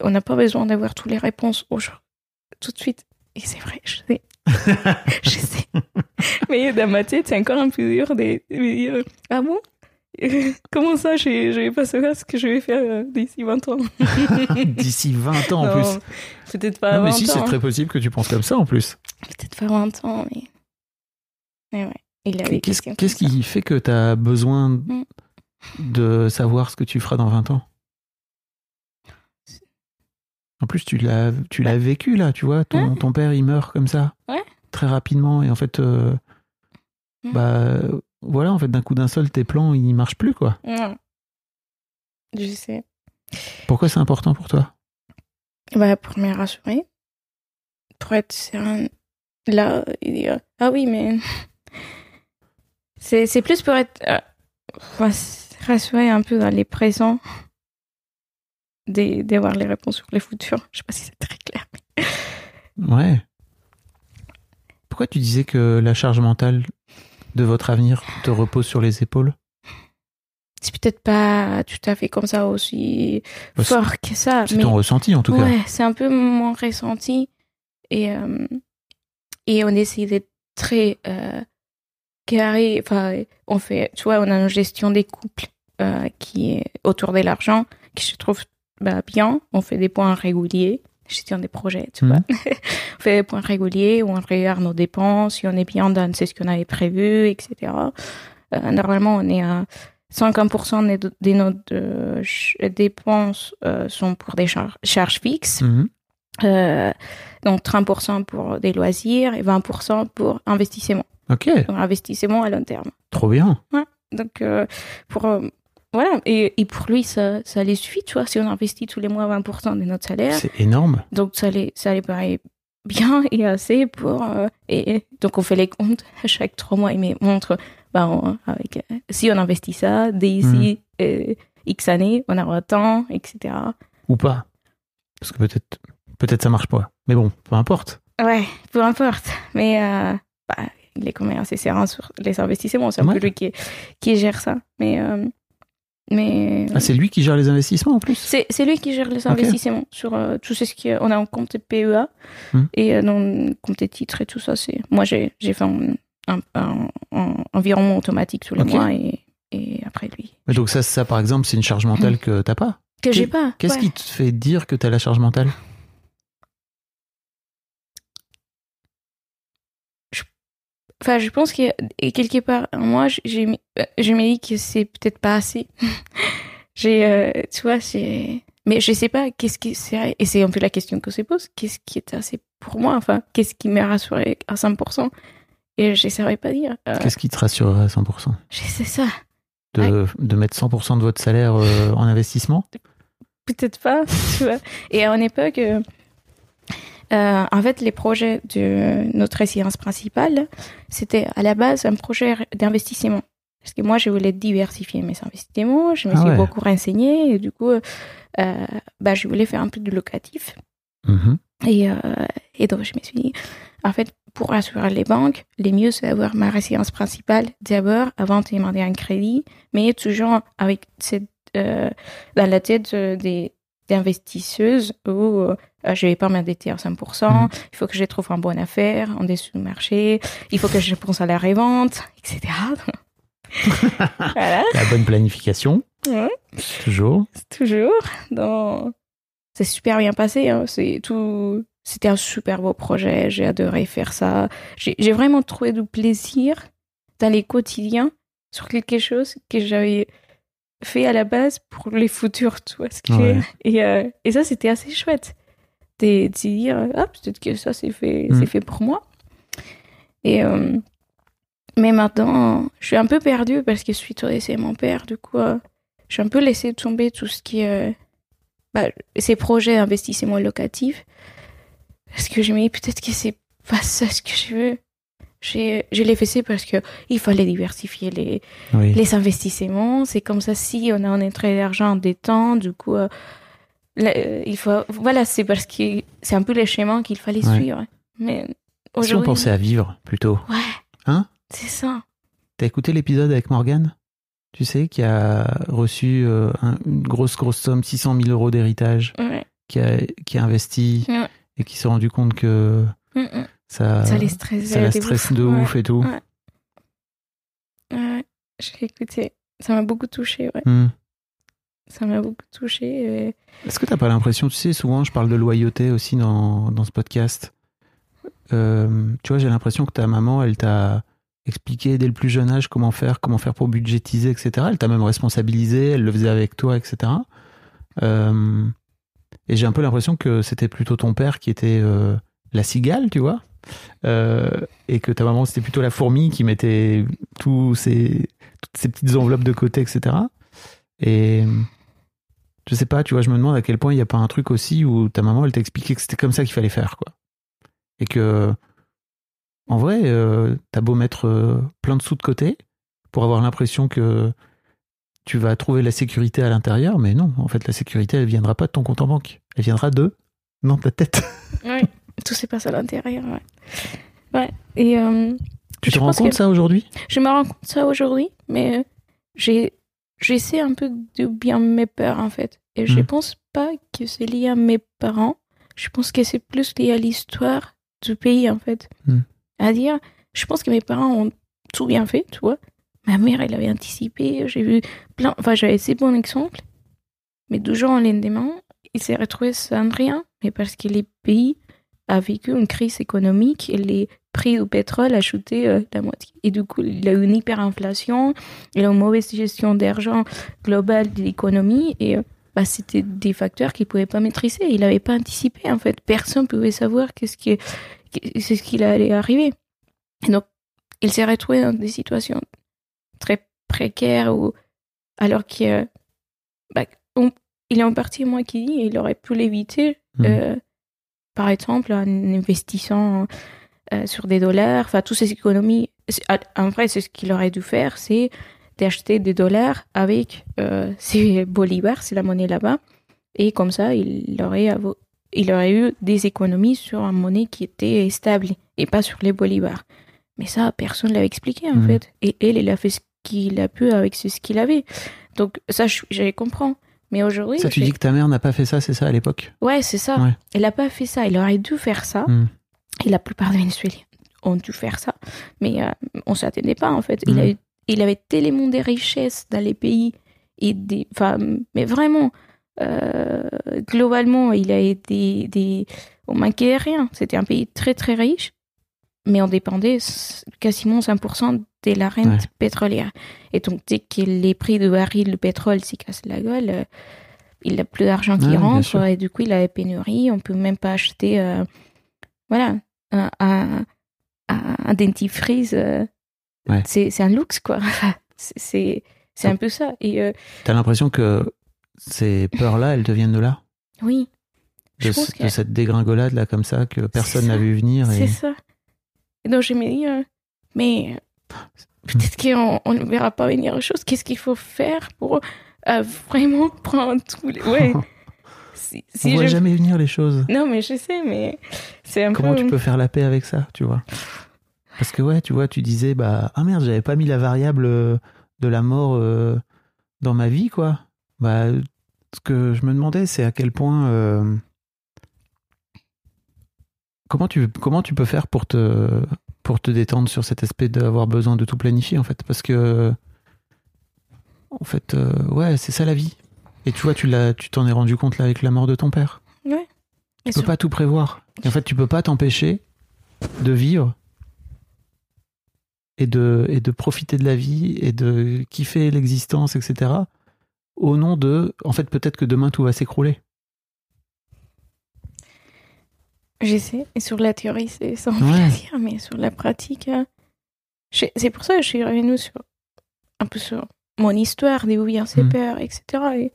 on n'a pas besoin d'avoir toutes les réponses au jour, tout de suite. Et c'est vrai, je sais. je sais. Mais dans ma tête, c'est encore un peu dur de, de me dire Ah bon? Comment ça, je je vais pas savoir ce que je vais faire euh, d'ici 20 ans? D'ici 20 ans en Non, plus. Peut-être pas Non, mais 20 si, c'est ans. très possible que tu penses comme ça en plus. Peut-être pas 20 ans, mais. Mais ouais. Il a des Qu'est-ce qui fait que tu as besoin Mm. de savoir ce que tu feras dans 20 ans? En plus, tu l'as tu l'as vécu là, tu vois. Ton, ton père, il meurt comme ça. Ouais. Très rapidement. Et en fait, euh, Mm. bah voilà, en fait, d'un coup d'un seul, tes plans, ils marchent plus, quoi. Non. Je sais. Pourquoi c'est important pour toi? Bah, pour me rassurer. Pour être. Là, et dire Ah oui, mais. C'est c'est plus pour être. euh, rassurer un peu dans les présents. des- D'avoir les réponses sur les futurs. Je sais pas si c'est très clair. mais- Ouais. Pourquoi tu disais que la charge mentale de votre avenir te repose sur les épaules? C'est peut-être pas tout à fait comme ça aussi Bah, fort que ça. C'est mais... ton ressenti en tout cas. Ouais, c'est un peu mon ressenti. Et, euh, et on essaie d'être très euh, carré. Enfin, on fait, tu vois, on a une gestion des couples euh, qui est autour de l'argent, qui je trouve bah, bien. On fait des points réguliers, gestion des projets, tu Mhm. vois. on fait des points réguliers où on regarde nos dépenses, si on est bien dans ce qu'on avait prévu, etc. Euh, normalement, on est à 50% de, de nos dépenses euh, sont pour des char- charges fixes. Mhm. Euh, donc 30% pour des loisirs et 20% pour investissement. Ok, Donc investissement à long terme. trop bien. Donc euh, pour voilà et, et pour lui ça ça les suffit tu vois si on investit tous les mois 20% de notre salaire C'est énorme. donc ça les ça les paraît bien et assez pour euh, et, et donc on fait les comptes à chaque trois mois il me montre bah on- avec euh, si on investit ça d'ici euh, x années on aura tant etc Ou pas. Parce que peut-être peut-être ça marche pas. Mais bon, peu importe. Ouais, peu importe. Mais euh, bah, il est quand même assez serein sur les investissements. C'est un Ouais. peu lui qui, qui gère ça. Mais, mais Ah, c'est lui qui gère les investissements en plus c'est lui qui gère les investissements sur euh, tout ce qui on a un compte PEA Hmm. et euh, compte titres et tout ça. C'est moi j'ai j'ai fait un, un, un- un environnement automatique tous les Ok. mois et, et après lui Mais Donc ça, ça par exemple, c'est une charge mentale que t'as pas. que j'ai pas. Qu'est-ce ouais. qui te fait dire que t'as la charge mentale Enfin, je pense que quelque part, moi, j'ai euh, je me dis que c'est peut-être pas assez. j'ai, euh, tu vois, c'est. Mais je sais pas qu'est-ce qui c'est et c'est un peu la question que se pose. Qu'est-ce qui est assez pour moi Enfin, qu'est-ce qui m'a rassuré à 100% Et je saurais pas dire. Euh, Qu'est-ce qui te rassurerait à 100% je sais ça. de, de mettre 100% de votre salaire euh, en investissement? Peut-être pas, tu vois. Et à une époque, euh, en fait, les projets de notre résidence principale, c'était à la base un projet d'investissement. Parce que moi, je voulais diversifier mes investissements, je me Ah suis ouais. beaucoup renseignée, et du coup, euh, bah, je voulais faire un peu de locatif. Mhm. Et, euh, et donc, je me suis dit, en fait, pour assurer les banques, le mieux, c'est d'avoir ma résidence principale d'abord, avant de demander un crédit, mais toujours avec cette, euh, dans la tête des, des investisseuses où euh, je vais pas m'endetter à 100%, Mhm. il faut que je trouve une bonne affaire en dessous du marché, il faut que je pense à la revente, etc. voilà. La bonne planification. Ouais, Toujours. toujours. Dans... C'est super bien passé. hein. C'est tout. C'était un super beau projet. J'ai adoré faire ça. J'ai j'ai vraiment trouvé du plaisir dans les quotidiens sur quelque chose que j'avais fait à la base pour les futurs, tu vois ce que je Ouais. et, euh, et ça, c'était assez chouette. De, de dire, ah, peut-être que ça, c'est fait, Mm. c'est fait pour moi. Et, euh, mais maintenant, je suis un peu perdue parce que suite au décès de mon père, du coup, euh, j'ai un peu laissé tomber tout ce qui est. bah, ces projets d'investissement locatif. Parce que je me dis, peut-être que c'est pas ça ce que je veux. J'ai, je l'ai fait ça parce que il fallait diversifier les, Oui. les investissements. C'est comme ça, si on a un entrée d'argent en détend, du coup, euh, là, euh, il faut. Voilà, c'est parce que c'est un peu les schémas qu'il fallait Ouais. suivre. Mais Si on pensait à vivre plutôt. Ouais. Hein? C'est ça. T'as écouté l'épisode avec Morgane? Tu sais, qui a reçu euh, un- une grosse, grosse somme, 600 000 euros d'héritage, Ouais. qui a, qui a investi Ouais. et qui s'est rendu compte que Mm, mm. Ça, ça les stresse. ça la stresse de ouf et tout. Ouais. Ouais, je l'ai écouté. Ça m'a beaucoup touché, ouais. Hmm. Ça m'a beaucoup touché. et- Est-ce que t'as pas l'impression, tu sais, souvent je parle de loyauté aussi dans, dans ce podcast. Euh, tu vois, j'ai l'impression que ta maman, elle t'a expliqué dès le plus jeune âge comment faire, comment faire pour budgétiser, etc. Elle t'a même responsabilisé, elle le faisait avec toi, etc. Euh, et j'ai un peu l'impression que c'était plutôt ton père qui était euh, la cigale, tu vois, Euh, et que ta maman c'était plutôt la fourmi qui mettait toutes ces petites enveloppes de côté, etc. Et je sais pas, tu vois, je me demande à quel point il n'y a pas un truc aussi où ta maman, elle t'a expliqué que c'était comme ça qu'il fallait faire, quoi. Et que, en vrai, euh, t'as beau mettre euh, plein de sous de côté pour avoir l'impression que tu vas trouver la sécurité à l'intérieur, mais non, en fait, la sécurité, elle viendra pas de ton compte en banque. Elle viendra de, non, ta tête. Ouais. Tout se passe à l'intérieur, ouais. Ouais. Et euh, Tu te rends compte que- ça aujourd'hui? Je me rends compte ça aujourd'hui, mais euh, j'ai j'essaie un peu de bien mes peurs, en fait. Et je Mm. pense pas que c'est lié à mes parents. Je pense que c'est plus lié à l'histoire du pays, en fait. Mm. À dire, je pense que mes parents ont tout bien fait, tu vois. Ma mère, elle avait anticipé. J'ai vu plein. Enfin, j'avais ces bons exemples. Mais du jour au lendemain, il s'est retrouvé sans rien. Mais parce que les pays a vécu une crise économique et les prix du pétrole a chuté euh, la moitié. Et du coup, il a eu une hyperinflation, il a une mauvaise gestion d'argent globale de l'économie et euh, bah, c'était des facteurs qu'il ne pouvait pas maîtriser. Il n'avait pas anticipé en fait. Personne ne pouvait savoir qu'est-ce qui, c'est ce qui allait arriver. Et donc, il s'est retrouvé dans des situations très précaires où, alors qu'il euh, bah, en partie moi qui dis, il aurait pu l'éviter. Mhm. euh, par exemple, en investissant euh, sur des dollars, enfin, toutes ces économies. c'est- En vrai, c'est ce qu'il aurait dû faire, c'est d'acheter des dollars avec euh, ses bolivars, c'est la monnaie là-bas. Et comme ça, il aurait, il aurait eu des économies sur une monnaie qui était stable et pas sur les bolivars. Mais ça, personne ne l'avait expliqué, en Mhm. fait. Et elle, il a fait ce qu'il a pu avec ce qu'il avait. Donc, ça, je, je comprends. Mais aujourd'hui. Ça, tu dis que ta mère n'a pas fait ça, c'est ça, à l'époque Ouais, c'est ça. Ouais. Elle n'a pas fait ça. Il aurait dû faire ça. Hmm. Et la plupart des Vénézuéliens ont dû faire ça. Mais euh, on ne s'attendait pas, en fait. Il, avait, il avait tellement de richesses dans les pays. Et des, mais vraiment, euh, globalement, il a été. Des, on manquait rien. C'était un pays très, très riche. Mais on dépendait quasiment 5% de la rente Ouais. pétrolière. Et donc, dès que les prix de baril de pétrole s'y cassent la gueule, euh, il n'a plus d'argent qui bien rentre. Et du coup, il a des pénuries. On peut même pas acheter. euh, voilà, un, un, dentifrice. euh, Ouais. C'est un luxe, quoi. C'est- un peu ça. Et T'as l'impression que ces peurs-là, elles te viennent de là? Oui, de, je pense ce- que de cette dégringolade là comme ça que personne n'a vu venir et c'est ça. Et donc, je me dis, euh, mais peut-être qu'on on ne verra pas venir les choses. Qu'est-ce qu'il faut faire pour euh, vraiment prendre tous les. Ouais. si, on si voit je- jamais venir les choses. Non, mais je sais, mais c'est un Comment peu. tu peux faire la paix avec ça, tu vois? Parce que ouais, tu vois, tu disais bah ah merde, j'avais pas mis la variable euh, de la mort euh, dans ma vie quoi. Bah ce que je me demandais c'est à quel point euh, comment tu comment tu peux faire pour te pour te détendre sur cet aspect d'avoir besoin de tout planifier en fait parce que en fait, euh, ouais, c'est ça la vie. Et tu vois, tu l'as, tu t'en es rendu compte là avec la mort de ton père. Ouais. Tu Et peux pas tout prévoir. Et en fait, tu peux pas t'empêcher de vivre et de, et de profiter de la vie et de kiffer l'existence, etc. Au nom de, en fait, peut-être que demain tout va s'écrouler. J'essaie. Et sur la théorie, c'est sans Ouais. plaisir, mais sur la pratique, euh, c'est pour ça que je suis revenue sur un peu sur mon histoire, d'où vient ses Mm. pères, etc. Et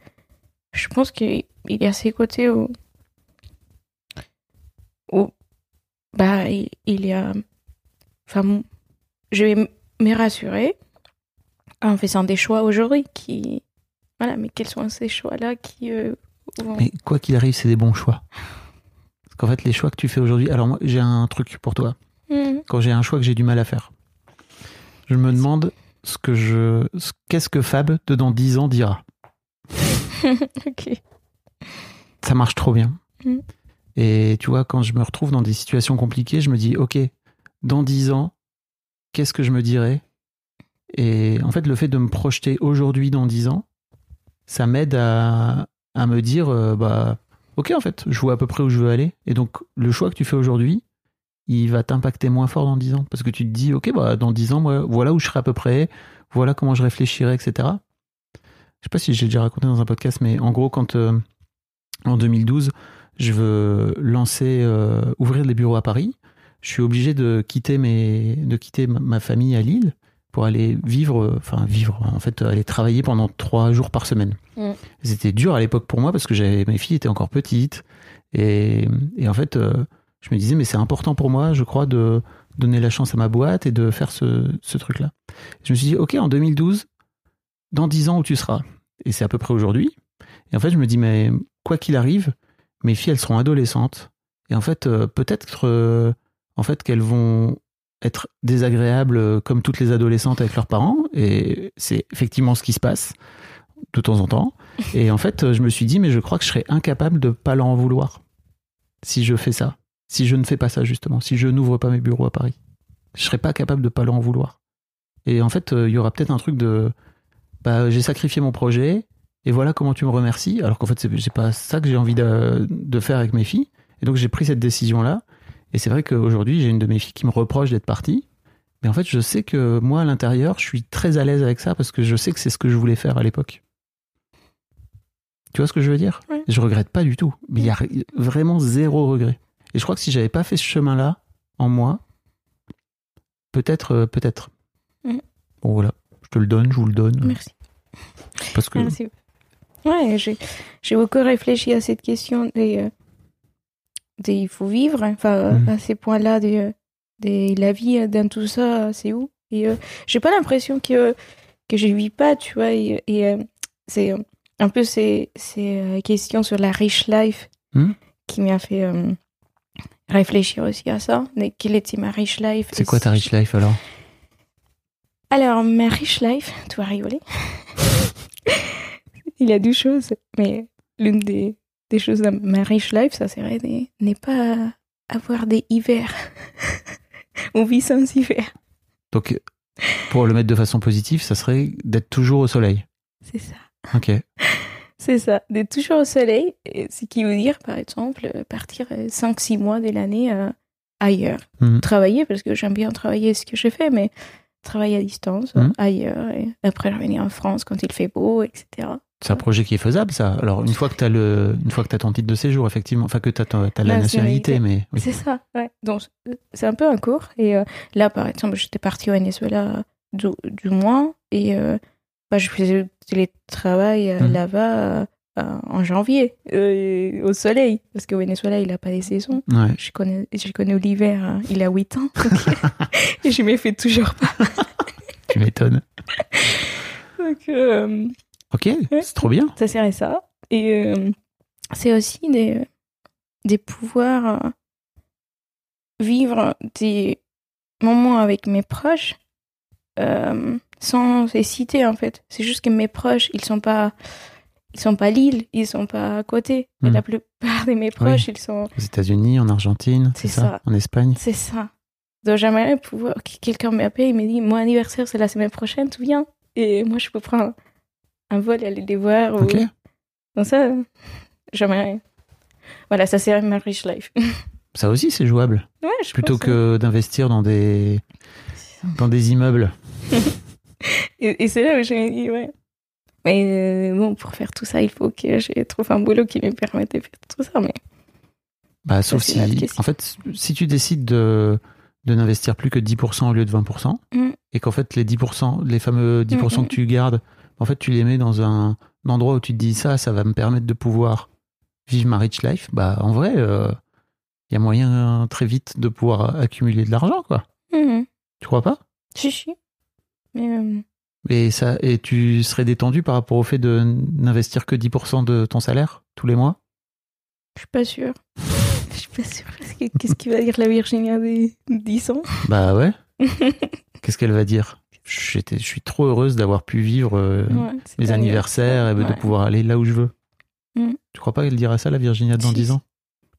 je pense qu'il il y a ces côtés où, où bah, il, il y a. Enfin, je vais me rassurer en faisant des choix aujourd'hui qui. Voilà, mais quels sont ces choix-là qui. euh, vont- Mais quoi qu'il arrive, c'est des bons choix. Qu'en fait, les choix que tu fais aujourd'hui. Alors, moi, j'ai un truc pour toi. Mm. Quand j'ai un choix que j'ai du mal à faire, je me demande ce que je. ce- Qu'est-ce que Fab, de dans 10 ans, dira ok. ça marche trop bien. Mm. Et tu vois, quand je me retrouve dans des situations compliquées, je me dis, ok, dans dix ans, qu'est-ce que je me dirais? Et en fait, le fait de me projeter aujourd'hui dans dix ans, ça m'aide à, à me dire, euh, bah, ok, en fait, je vois à peu près où je veux aller. Et donc, le choix que tu fais aujourd'hui, il va t'impacter moins fort dans dix ans. Parce que tu te dis, ok, bah, dans dix ans, moi, voilà où je serai à peu près, voilà comment je réfléchirai, etc. Je sais pas si j'ai déjà raconté dans un podcast, mais en gros, quand euh, en 2012, je veux lancer, euh, ouvrir des bureaux à Paris, je suis obligé de quitter, ma famille à Lille pour aller vivre, enfin vivre, en fait, aller travailler pendant trois jours par semaine. Mm. C'était dur à l'époque pour moi parce que j'avais, mes filles étaient encore petites et, et en fait, euh, je me disais, mais c'est important pour moi, je crois, de donner la chance à ma boîte et de faire ce, ce truc-là. Je me suis dit, ok, en 2012, dans 10 ans où tu seras, et c'est à peu près aujourd'hui. Et en fait, je me dis, mais quoi qu'il arrive, mes filles, elles seront adolescentes. Et en fait, euh, peut-être euh, en fait, qu'elles vont être désagréables euh, comme toutes les adolescentes avec leurs parents. Et c'est effectivement ce qui se passe de temps en temps. Et en fait, euh, je me suis dit, mais je crois que je serais incapable de pas leur en vouloir si je fais ça. Si je ne fais pas ça, justement. Si je n'ouvre pas mes bureaux à Paris. Je serais pas capable de pas leur en vouloir. Et en fait, euh, il y aura peut-être un truc de bah, j'ai sacrifié mon projet et voilà comment tu me remercies. Alors qu'en fait, c'est pas ça que j'ai envie de, de faire avec mes filles. Et donc, j'ai pris cette décision-là. Et c'est vrai qu'aujourd'hui, j'ai une de mes filles qui me reproche d'être partie. Mais en fait, je sais que moi, à l'intérieur, je suis très à l'aise avec ça parce que je sais que c'est ce que je voulais faire à l'époque. Tu vois ce que je veux dire? Ouais. Je regrette pas du tout. Mais il y a vraiment zéro regret. Et je crois que si j'avais pas fait ce chemin-là en moi, peut-être, euh, peut-être. Bon, voilà. Je te le donne, je vous le donne. Merci. Parce que Merci. Ouais, j'ai beaucoup réfléchi à cette question des, euh, il faut vivre, enfin Mhm. à ces points-là de, de la vie euh, dans tout ça, c'est où? Et euh, j'ai pas l'impression que que je vis pas, tu vois. Et, et, euh, c'est euh, un peu ces ces questions sur la rich life Mhm. qui m'a fait euh, réfléchir aussi à ça. Mais quelle était ma rich life? C'est quoi ta rich life alors? Alors, ma rich life, tu vas rigoler. Il y a deux choses, mais l'une des, des choses de ma rich life, ça serait de ne pas avoir des hivers. On vit sans hiver. Donc, pour le mettre de façon positive, ça serait d'être toujours au soleil. C'est ça. Ok. C'est ça, d'être toujours au soleil, ce qui veut dire, par exemple, euh, partir 5-6 mois de l'année euh, ailleurs. Mhm. Travailler, parce que j'aime bien travailler ce que je fais, mais travailler à distance, Mhm. ailleurs, et après revenir en France quand il fait beau, etc. C'est un projet qui est faisable, ça. Alors, une fois que tu as, le, une fois que as ton titre de séjour, effectivement, enfin que tu as, la nationalité, Nationalité. mais. oui. C'est ça, ouais. Donc, c'est un peu un cours. Et euh, là, par exemple, j'étais partie au Venezuela du, du mois et euh, bah, je faisais télétravail euh, Mhm. là-bas en janvier, au soleil. Parce qu'au Venezuela, il n'a pas les saisons. Ouais. Je connais, je connais l'hiver, hein. il a 8 ans. donc, et je m'y fais toujours pas. Tu m'étonnes. Donc, euh, Ok, c'est trop bien. ça serait ça. Et euh, c'est aussi des, des pouvoirs euh, vivre des moments avec mes proches euh, sans hésiter en fait. C'est juste que mes proches, ils sont pas ils sont pas à Lille, ils sont pas à côté. Et Mm. la plupart de mes proches, ils sont Aux États-Unis, en Argentine, c'est ça, ça. En Espagne. c'est ça. Donc j'aimerais pouvoir que quelqu'un m'appelle et me dit mon anniversaire c'est la semaine prochaine, tu viens? Et moi je peux prendre un vol et aller les voir. Ok. Ou... Donc ça, j'aimerais. Voilà, ça c'est ma rich life. Ça aussi, c'est jouable. ouais, je Plutôt pense, que d'investir dans des, dans des immeubles. Et, et c'est là où j'ai dit, ouais. Mais euh, bon, pour faire tout ça, il faut que je trouve un boulot qui me permette de faire tout ça. Mais Bah, sauf si, en fait, si tu décides de, de n'investir plus que 10% au lieu de 20%, Mm. et qu'en fait, les 10%, les fameux 10% Mm, que tu gardes, en fait, tu les mets dans un, un endroit où tu te dis ça, ça va me permettre de pouvoir vivre ma rich life, bah, en vrai, il y a moyen très vite de pouvoir accumuler de l'argent, quoi. Mhm. Tu crois pas? si, si. Mais euh, Et, ça, et tu serais détendu par rapport au fait de n'investir que 10% de ton salaire tous les mois? Je suis pas sûre. Je suis pas sûre qu'est-ce qu'il va dire la Virginia des 10 ans? Bah ouais. Qu'est-ce qu'elle va dire? Je suis trop heureuse d'avoir pu vivre euh, Ouais, pas anniversaires et de Ouais. pouvoir aller là où je veux. Mm. Tu crois pas qu'elle dira ça, la Virginia, dans Si. 10 ans?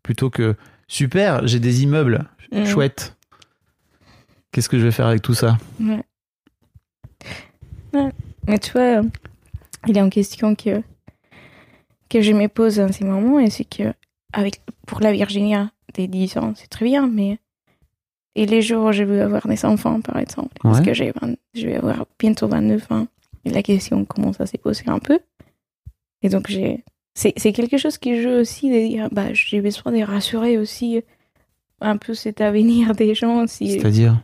Plutôt que super, j'ai des immeubles, Mm. chouette. Qu'est-ce que je vais faire avec tout ça? Ouais. Mais tu vois, euh, il y a une question que, que je me pose en ces moments, et c'est que avec, pour la Virginia des 10 ans, c'est très bien, mais et les jours où je veux avoir des enfants, par exemple, parce que j'ai 20 je vais avoir bientôt 29 ans, et la question commence à se poser un peu. Et donc, j'ai c'est quelque chose qui joue aussi de dire, bah, j'ai besoin de rassurer aussi un peu cet avenir des gens. Si, C'est-à-dire?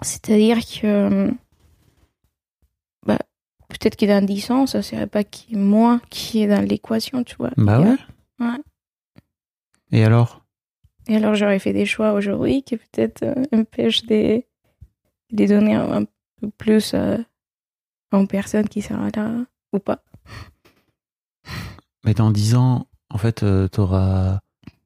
C'est-à-dire que bah, peut-être que dans 10 ans, ça serait pas qui moi qui est dans l'équation, tu vois. Bah ouais. ouais. Et alors? Et alors j'aurais fait des choix aujourd'hui qui peut-être euh, empêchent de, de donner un, un peu plus euh, une personne qui sera là ou pas. Mais dans 10 ans, en fait, tu auras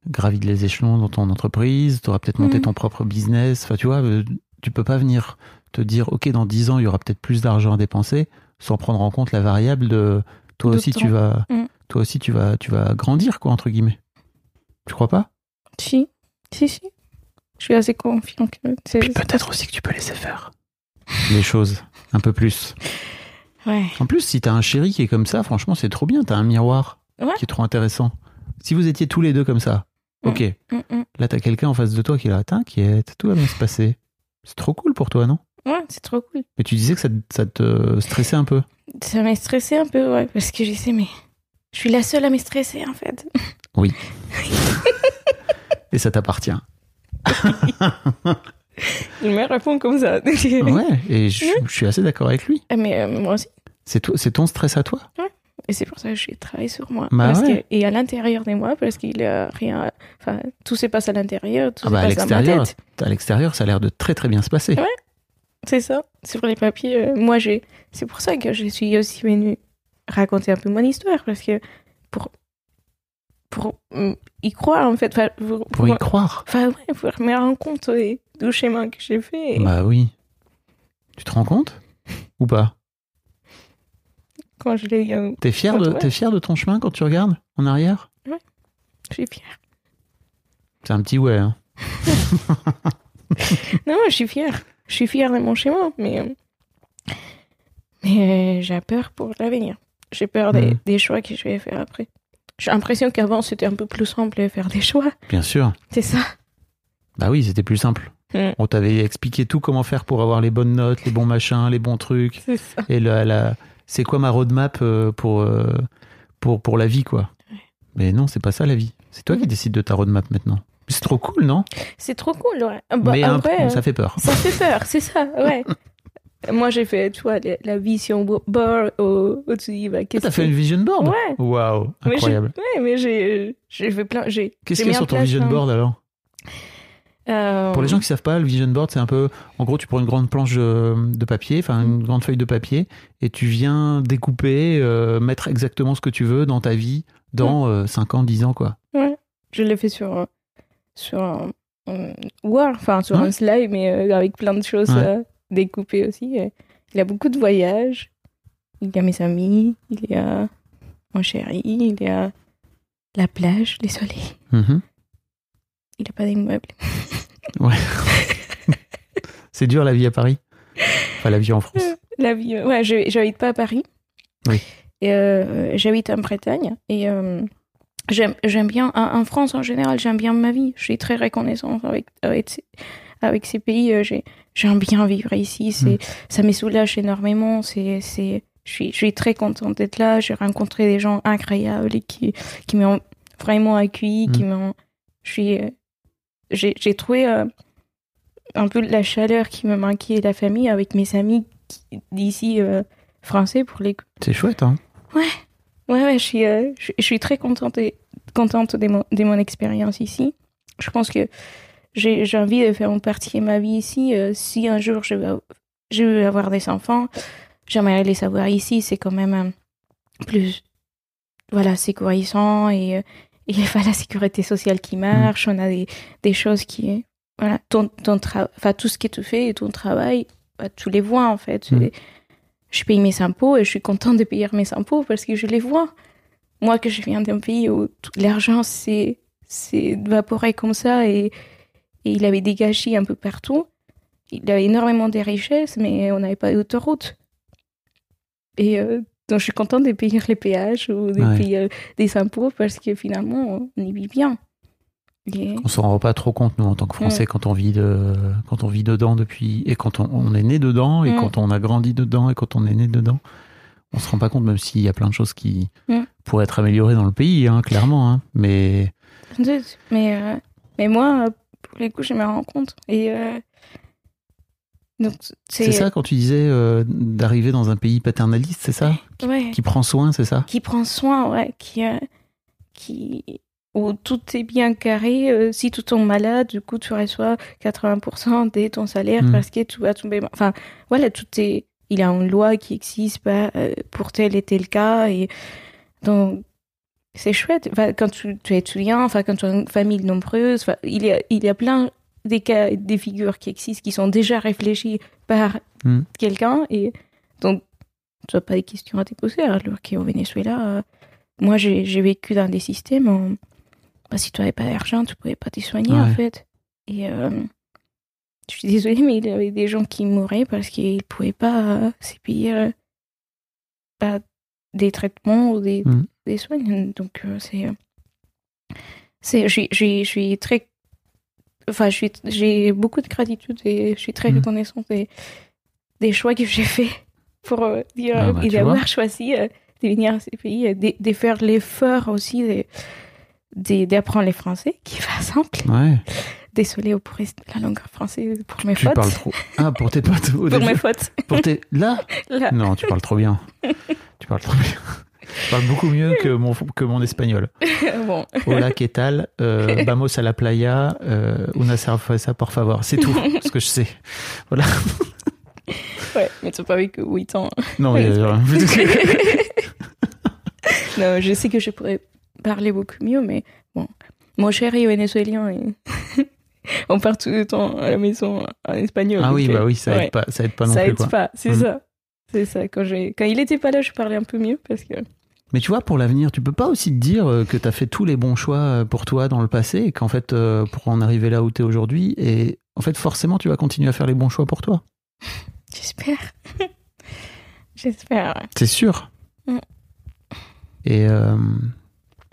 gravi les échelons dans ton entreprise, tu auras peut-être monté Mhm. ton propre business. Enfin, tu vois, euh, tu peux pas venir te dire, OK, dans 10 ans, il y aura peut-être plus d'argent à dépenser sans prendre en compte la variable de toi aussi, tu vas, Mhm. toi aussi, tu vas, tu vas grandir, quoi, entre guillemets. Tu crois pas? Si, si, si. Je suis assez confiant que c'est. Puis peut-être aussi que tu peux laisser faire les choses un peu plus. Ouais. En plus, si t'as un chéri qui est comme ça, franchement, c'est trop bien. T'as un miroir Ouais. qui est trop intéressant. Si vous étiez tous les deux comme ça, ok. Mm, mm. Là, t'as quelqu'un en face de toi qui est là, t'inquiète, tout va bien se passer. C'est trop cool pour toi, non? Ouais, c'est trop cool. Mais tu disais que ça, te- ça te stressait un peu. Ça m'a stressé un peu, ouais, parce que je sais, mais je suis la seule à me stresser en fait. Et ça t'appartient. Il me répond comme ça. Ouais, et je, je suis assez d'accord avec lui. Ah, Mais euh, moi aussi. C'est ton stress à toi? Et c'est pour ça que je travaille sur moi. Bah parce ouais. que, et à l'intérieur de moi, parce qu'il y a rien. Enfin, tout se passe à l'intérieur, tout Ah bah, à se passe ma l'extérieur, tête. à l'extérieur, ça a l'air de très très bien se passer. Ouais. C'est ça. Sur les papiers, euh, moi, j'ai. C'est pour ça que je suis aussi venue raconter un peu mon histoire, parce que pour. Pour mm, y croire, en fait. Enfin, pour, Pour y croire. Enfin, ouais, pour me rendre compte du chemin que j'ai fait. Et Bah oui. Tu te rends compte? Ou pas? Quand je l'ai. euh, T'es fier, de, Ouais. t'es fier de ton chemin quand tu regardes en arrière? Je suis fière. C'est un petit ouais. hein. Non, je suis fière. Je suis fière de mon chemin, mais. euh, Mais euh, j'ai peur pour l'avenir. J'ai peur des, Mm. des choix que je vais faire après. J'ai l'impression qu'avant, c'était un peu plus simple de faire des choix. Bien sûr. C'est ça. Bah oui, c'était plus simple. Mm. On t'avait expliqué tout comment faire pour avoir les bonnes notes, les bons machins, les bons trucs. C'est ça. Et la, la- c'est quoi ma roadmap euh, pour, euh, pour, pour la vie, quoi? Mais non, c'est pas ça la vie. C'est toi qui Mhm. décides de ta roadmap maintenant. C'est trop cool, non? C'est trop cool, ouais. Ah, bah, Mais vrai, euh, ça fait peur. ça fait peur, c'est ça, ouais. Moi, j'ai fait, tu vois, la, vision bo- board au- au-dessus. bah, Ah, T'as fait une vision board Ouais. Waouh, Mais incroyable. Ouais, mais j'ai j'ai fait plein. j'ai- Qu'est-ce qu'il y a sur ton vision board alors Euh, Pour les gens qui savent pas, le vision board, c'est un peu, en gros, tu prends une grande planche de, papier, enfin une grande feuille de papier, et tu viens découper, euh, mettre exactement ce que tu veux dans ta vie dans 5 ans, 10 ans, quoi. Ouais, je l'ai fait sur, euh, sur un, un Word, enfin sur Ouais. un slide, mais euh, avec plein de choses Ouais. Euh, découpées aussi. Et Il a beaucoup de voyages. Il y a mes amis, il y a mon chéri, il y a la plage, les soleils. Mhm. Il n'y a pas d'immeuble. Ouais. c'est dur la vie à Paris. Enfin, la vie en France. la vie. euh, Ouais, j'habite pas à Paris. Oui. Euh, j'habite en Bretagne. Et euh, j'aime bien, en, en France en général, j'aime bien ma vie. Je suis très reconnaissante avec, avec, avec ces pays. euh, j'ai- J'aime bien vivre ici. C'est, Ça me soulage énormément. C'est, c'est, je, suis, je suis très contente d'être là. J'ai rencontré des gens incroyables et qui, qui m'ont vraiment accueilli. Qui m'ont, je suis, euh, j'ai, j'ai trouvé euh, un peu la chaleur qui me manquait, la famille avec mes amis d'ici euh, français pour les C'est chouette, hein Ouais, ouais, je suis, euh, je, je suis très contente, et- contente de mon, de mon expérience ici. Je pense que j'ai envie de faire une partie de ma vie ici. Euh, si un jour je veux, je veux avoir des enfants, j'aimerais les savoir ici. C'est quand même euh, plus, voilà, sécurisant et euh, il y a la sécurité sociale qui marche. On a des, des choses qui, voilà, ton, ton enfin, tout ce que tu fais et ton travail, bah, tu les vois en fait. Mm. Et Je paye mes impôts et je suis contente de payer mes impôts parce que je les vois. Moi, que je viens d'un pays où tout l'argent s'est s'est évaporé comme ça et, et il avait des gâchis un peu partout. Il avait énormément de richesses, mais on n'avait pas d'autoroute. Et euh, donc, je suis contente de payer les péages ou de Ouais. payer euh, des impôts parce que finalement, on y vit bien. Et- On s'en rend pas trop compte, nous, en tant que Français, quand on vit de, quand on vit dedans depuis, et quand on, on est né dedans, et Mm. quand on a grandi dedans, et quand on est né dedans. On se rend pas compte, même s'il y a plein de choses qui Mm. pourraient être améliorées dans le pays, hein, clairement. hein. Mais Mais, euh, mais moi, pour les coups, je me rends compte. Et euh, donc, c'est ça quand tu disais euh, d'arriver dans un pays paternaliste, c'est ça? Ouais, Qui prend soin, c'est ça? Qui prend soin, ouais, qui, euh, qui, où tout est bien carré. euh, si tu tombes malade, du coup, tu reçois 80% de ton salaire Mm. parce que tu vas tomber. Enfin, voilà, tout est. Il y a une loi qui existe euh, pour tel et tel cas. Et donc, c'est chouette. Enfin, quand tu, tu es étudiant, enfin, quand tu as une famille nombreuse, enfin, il, y a, il y a plein des cas, des figures qui existent, qui sont déjà réfléchies par Mm. quelqu'un. Et donc, tu n'as pas de questions à te poser. Alors qu'au Venezuela, euh, moi, j'ai vécu dans des systèmes où, bah, si tu n'avais pas d'argent, tu ne pouvais pas te soigner, en fait. Et euh, je suis désolée, mais il y avait des gens qui mouraient parce qu'ils ne pouvaient pas euh, se payer bah, des traitements ou des, Mhm. des soins. Donc, euh, c'est. c'est je suis- très. Enfin, j'ai beaucoup de gratitude et je suis très Mhm. reconnaissante des, des choix que j'ai faits pour euh, dire Ah bah, et d'avoir choisi euh, de venir à ces pays, euh, de, de faire l'effort aussi d'apprendre les français, qui est pas simple. Ouais. Désolée pour la langue française pour mes Tu fautes. parles trop. Ah, pour tes potes. au Pour mes fautes. Pour tes... Là Là. Non, tu parles trop bien. tu parles trop bien. Tu parles beaucoup mieux que mon, que mon espagnol. bon. Hola, ¿qué tal? Euh, vamos a la playa. Euh, una cerveza, por favor. C'est tout ce que je sais. Voilà. Ouais, mais tu n'as pas vécu 8 ans. Non, mais, euh, Non, je sais que je pourrais parler beaucoup mieux, mais bon. Mon chéri est vénézuélien et on part tout le temps à la maison en espagnol. ah oui, euh, bah oui, ça aide ouais. pas, ça aide pas non ça plus. aide Quoi. pas, c'est Mm. ça. C'est ça. Quand, j'ai... Quand il était pas là, je parlais un peu mieux parce que. Mais tu vois, pour l'avenir, tu peux pas aussi te dire euh, que tu as fait tous les bons choix euh, pour toi dans le passé et qu'en fait, euh, pour en arriver là où tu es aujourd'hui, et en fait, forcément, tu vas continuer à faire les bons choix pour toi. J'espère. J'espère, ouais. C'est sûr. Mm. Et euh,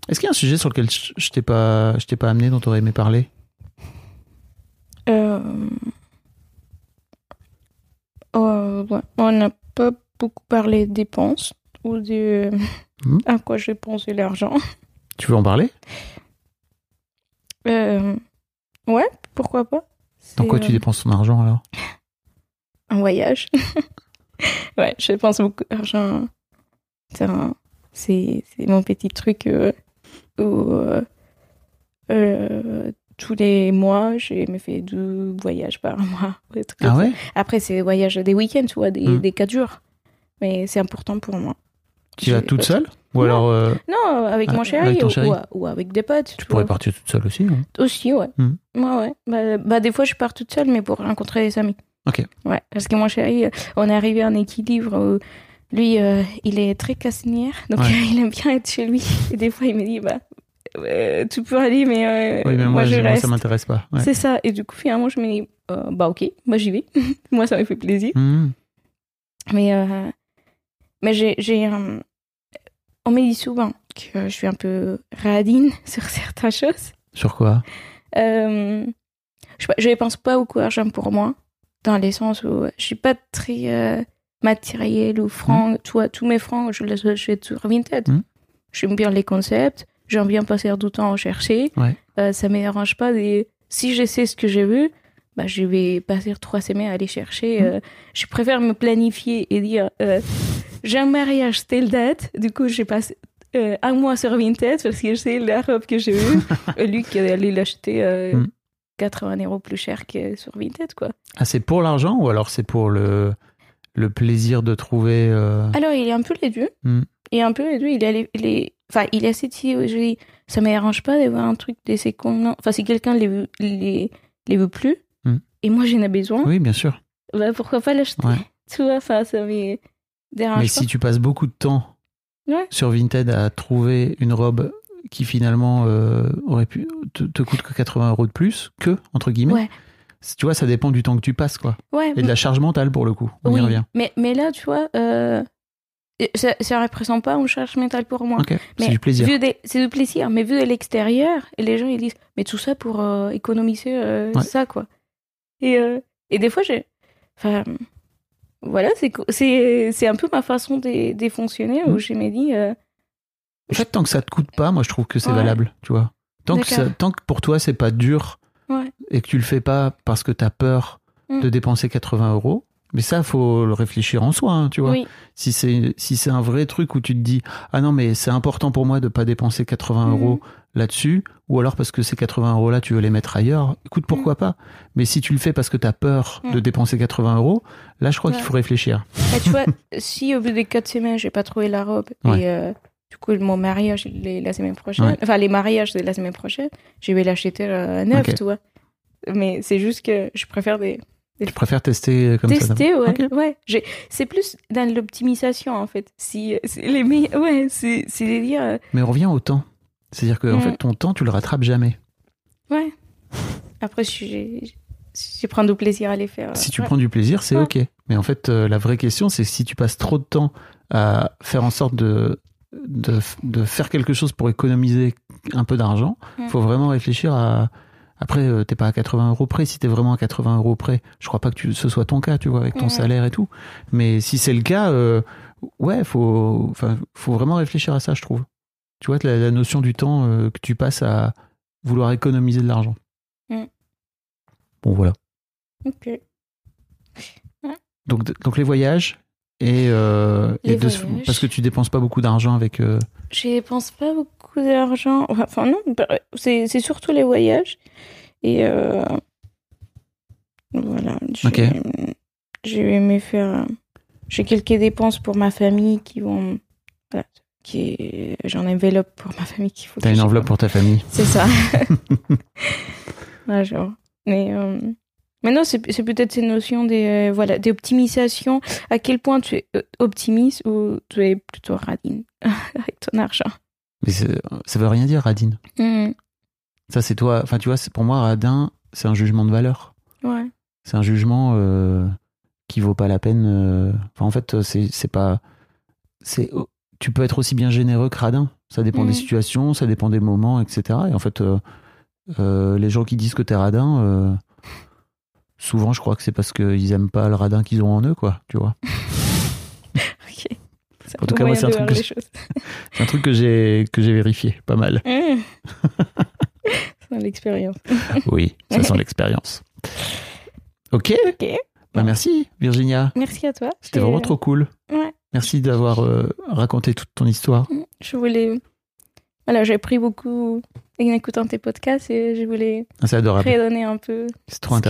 est-ce qu'il y a un sujet sur lequel je je t'ai pas, je t'ai pas amené, dont tu aurais aimé parler? Euh... euh, ouais. On n'a pas beaucoup parlé de dépenses ou de Mhm. à quoi j'ai pensé l'argent. Tu veux en parler? Euh... Ouais, pourquoi pas. Dans quoi tu euh, dépenses ton argent alors? Un voyage. ouais, je dépense beaucoup d'argent. C'est un- C'est c'est mon petit truc où euh, tous les mois, je me fais deux voyages par mois. Ah ouais? Après, c'est des voyages des week-ends, tu vois, des, Mm. des quatre jours. Mais c'est important pour moi. Tu vas toute seule Ou Non. alors euh, Non, avec Ah, mon chéri, avec ou- chéri. Ou, ou avec des potes. tu pourrais vois. partir toute seule aussi hein Aussi, ouais. Mm. Ouais, ouais. Bah, bah, des fois, je pars toute seule, mais pour rencontrer des amis. Ok. Ouais, parce que mon chéri, euh, on est arrivé à un équilibre où lui, euh, il est très cassinière, donc Ouais. il aime bien être chez lui. Et des fois, il me dit, bah, euh, tu peux aller, mais, euh, Oui, mais moi, je moi, reste. ça m'intéresse pas. Ouais. C'est ça. Et du coup, finalement, je me dis, euh, bah, ok, moi, j'y vais. moi, ça me fait plaisir. Mhm. Mais, euh, mais j'ai, on me dit souvent que je suis un peu radine sur certaines choses. Sur quoi? Euh, je, je pense pas beaucoup à l'argent pour moi, dans les sens où je suis pas très euh, matériel ou franc. Tu vois, tous mes francs, je les achète sur Vinted. Mhm. J'aime bien les concepts, j'aime bien passer du temps à chercher. Ouais. Euh, ça me dérange pas. Des... Si je sais ce que je veux, bah, je vais passer trois semaines à aller chercher. Mhm. Euh, je préfère me planifier et dire euh, j'ai un mariage telle date, du coup, j'ai passé euh, un mois sur Vinted parce que je sais la robe que j'ai eue. Lui qui allait l'acheter euh, Mm. 80 euros plus cher que sur Vinted, quoi. Ah, c'est pour l'argent ou alors c'est pour le, le plaisir de trouver. Alors, il est un peu les deux. Mm. Et un peu les deux, il est, est, enfin, il est assez tiré. Je dis, ça me dérange pas d'avoir un truc de ces. Enfin, si quelqu'un les veut, les, les veut plus, Mm. et moi j'en ai besoin, Oui, bien sûr. bah, pourquoi pas l'acheter Ouais. Tu vois, enfin, ça me dérange Mais pas. si tu passes beaucoup de temps Ouais. sur Vinted à trouver une robe qui finalement euh, aurait pu te, te coûte que 80 euros de plus, que, entre guillemets, Ouais. tu vois, ça dépend du temps que tu passes, quoi. Ouais, Et de la charge mentale, pour le coup. On y oui. revient. Mais, mais là, tu vois, euh, ça, ça représente pas une charge mentale pour moi. C'est du plaisir. C'est du plaisir, mais vu de l'extérieur, les gens ils disent, mais tout ça pour euh, économiser euh, Ouais. ça, quoi. Et, euh, et des fois, j'ai. Enfin. Voilà, c'est c'est c'est un peu ma façon de, de fonctionner où Mm. je me dis. euh, En fait, tant que ça te coûte pas, moi, je trouve que c'est Ouais. valable, tu vois. Tant que, ça- tant que pour toi, c'est pas dur Ouais. et que tu le fais pas parce que tu as peur Mm. de dépenser 80 euros, mais ça, faut le réfléchir en soi, hein, tu vois. oui, Si c'est si c'est un vrai truc où tu te dis ah non mais c'est important pour moi de pas dépenser 80 Mhm. euros là-dessus ou alors parce que ces 80 euros là tu veux les mettre ailleurs écoute pourquoi pas mais si tu le fais parce que tu as peur de Mhm. dépenser 80 euros là je crois Ouais. qu'il faut réfléchir Et tu vois, si au bout des quatre semaines, j'ai pas trouvé la robe, Ouais. et euh, du coup, mon mariage, il est la semaine prochaine, Ouais. enfin, les mariages, c'est la semaine prochaine, je vais l'acheter euh, neuf, tu vois. Mais c'est juste que je préfère des, tu préfères tester comme ça tester, ouais. Ouais. J'ai- C'est plus dans l'optimisation, en fait. Si, euh, c'est les meilleurs- ouais, c'est c'est de dire, euh, mais on revient au temps c'est à dire que en fait ton temps tu le rattrapes jamais ouais. Après, je, je, je prends du plaisir à les faire. si tu ouais. prends du plaisir c'est Ouais. ok mais en fait euh, la vraie question c'est si tu passes trop de temps à faire en sorte de de, de faire quelque chose pour économiser un peu d'argent Mm. faut vraiment réfléchir à après euh, t'es pas à 80 euros près. Si t'es vraiment à 80 euros près je crois pas que tu, ce soit ton cas tu vois avec ton salaire et tout. Mais si c'est le cas euh, ouais faut enfin faut vraiment réfléchir à ça je trouve. Tu vois la, la notion du temps euh, que tu passes à vouloir économiser de l'argent. Bon voilà. Ok. donc donc les voyages et, euh, et de- parce que tu dépenses pas beaucoup d'argent avec euh, Je dépense pas beaucoup d'argent. Enfin, non, bah, c'est surtout les voyages. Et euh, voilà. J'ai Ok. j'ai aimé faire. J'ai quelques dépenses pour ma famille qui vont. Voilà. Qui une enveloppe pour ma famille qu'il faut t'as une enveloppe pour ta famille C'est ça. Ouais, genre. Mais, non, c'est peut-être ces notions des, euh, voilà, d'optimisation. À quel point tu es euh, optimiste ou tu es plutôt radine avec ton argent? mais ça veut rien dire radine Hmm, ça c'est toi enfin tu vois pour moi radin c'est un jugement de valeur ouais. c'est un jugement euh, qui vaut pas la peine. euh, Enfin, en fait, c'est pas. C'est. Tu peux être aussi bien généreux que radin. Ça dépend des situations, ça dépend des moments, etc. Et en fait, euh, euh, les gens qui disent que t'es radin, souvent, je crois que c'est parce qu'ils aiment pas le radin qu'ils ont en eux, quoi. Tu vois. Ok. C'est En tout cas, moi, c'est un truc que je- un truc que j'ai que j'ai vérifié, pas mal. Hmm. C'est l'expérience. Oui, ça sent l'expérience. Ok. Ok. Bah, merci, Virginia. Merci à toi. C'était vraiment trop cool. Ouais. Merci d'avoir euh, raconté toute ton histoire. Je voulais. Voilà, j'ai appris beaucoup en écoutant tes podcasts et je voulais Ah, C'est adorable. redonner un peu C'est trop ce que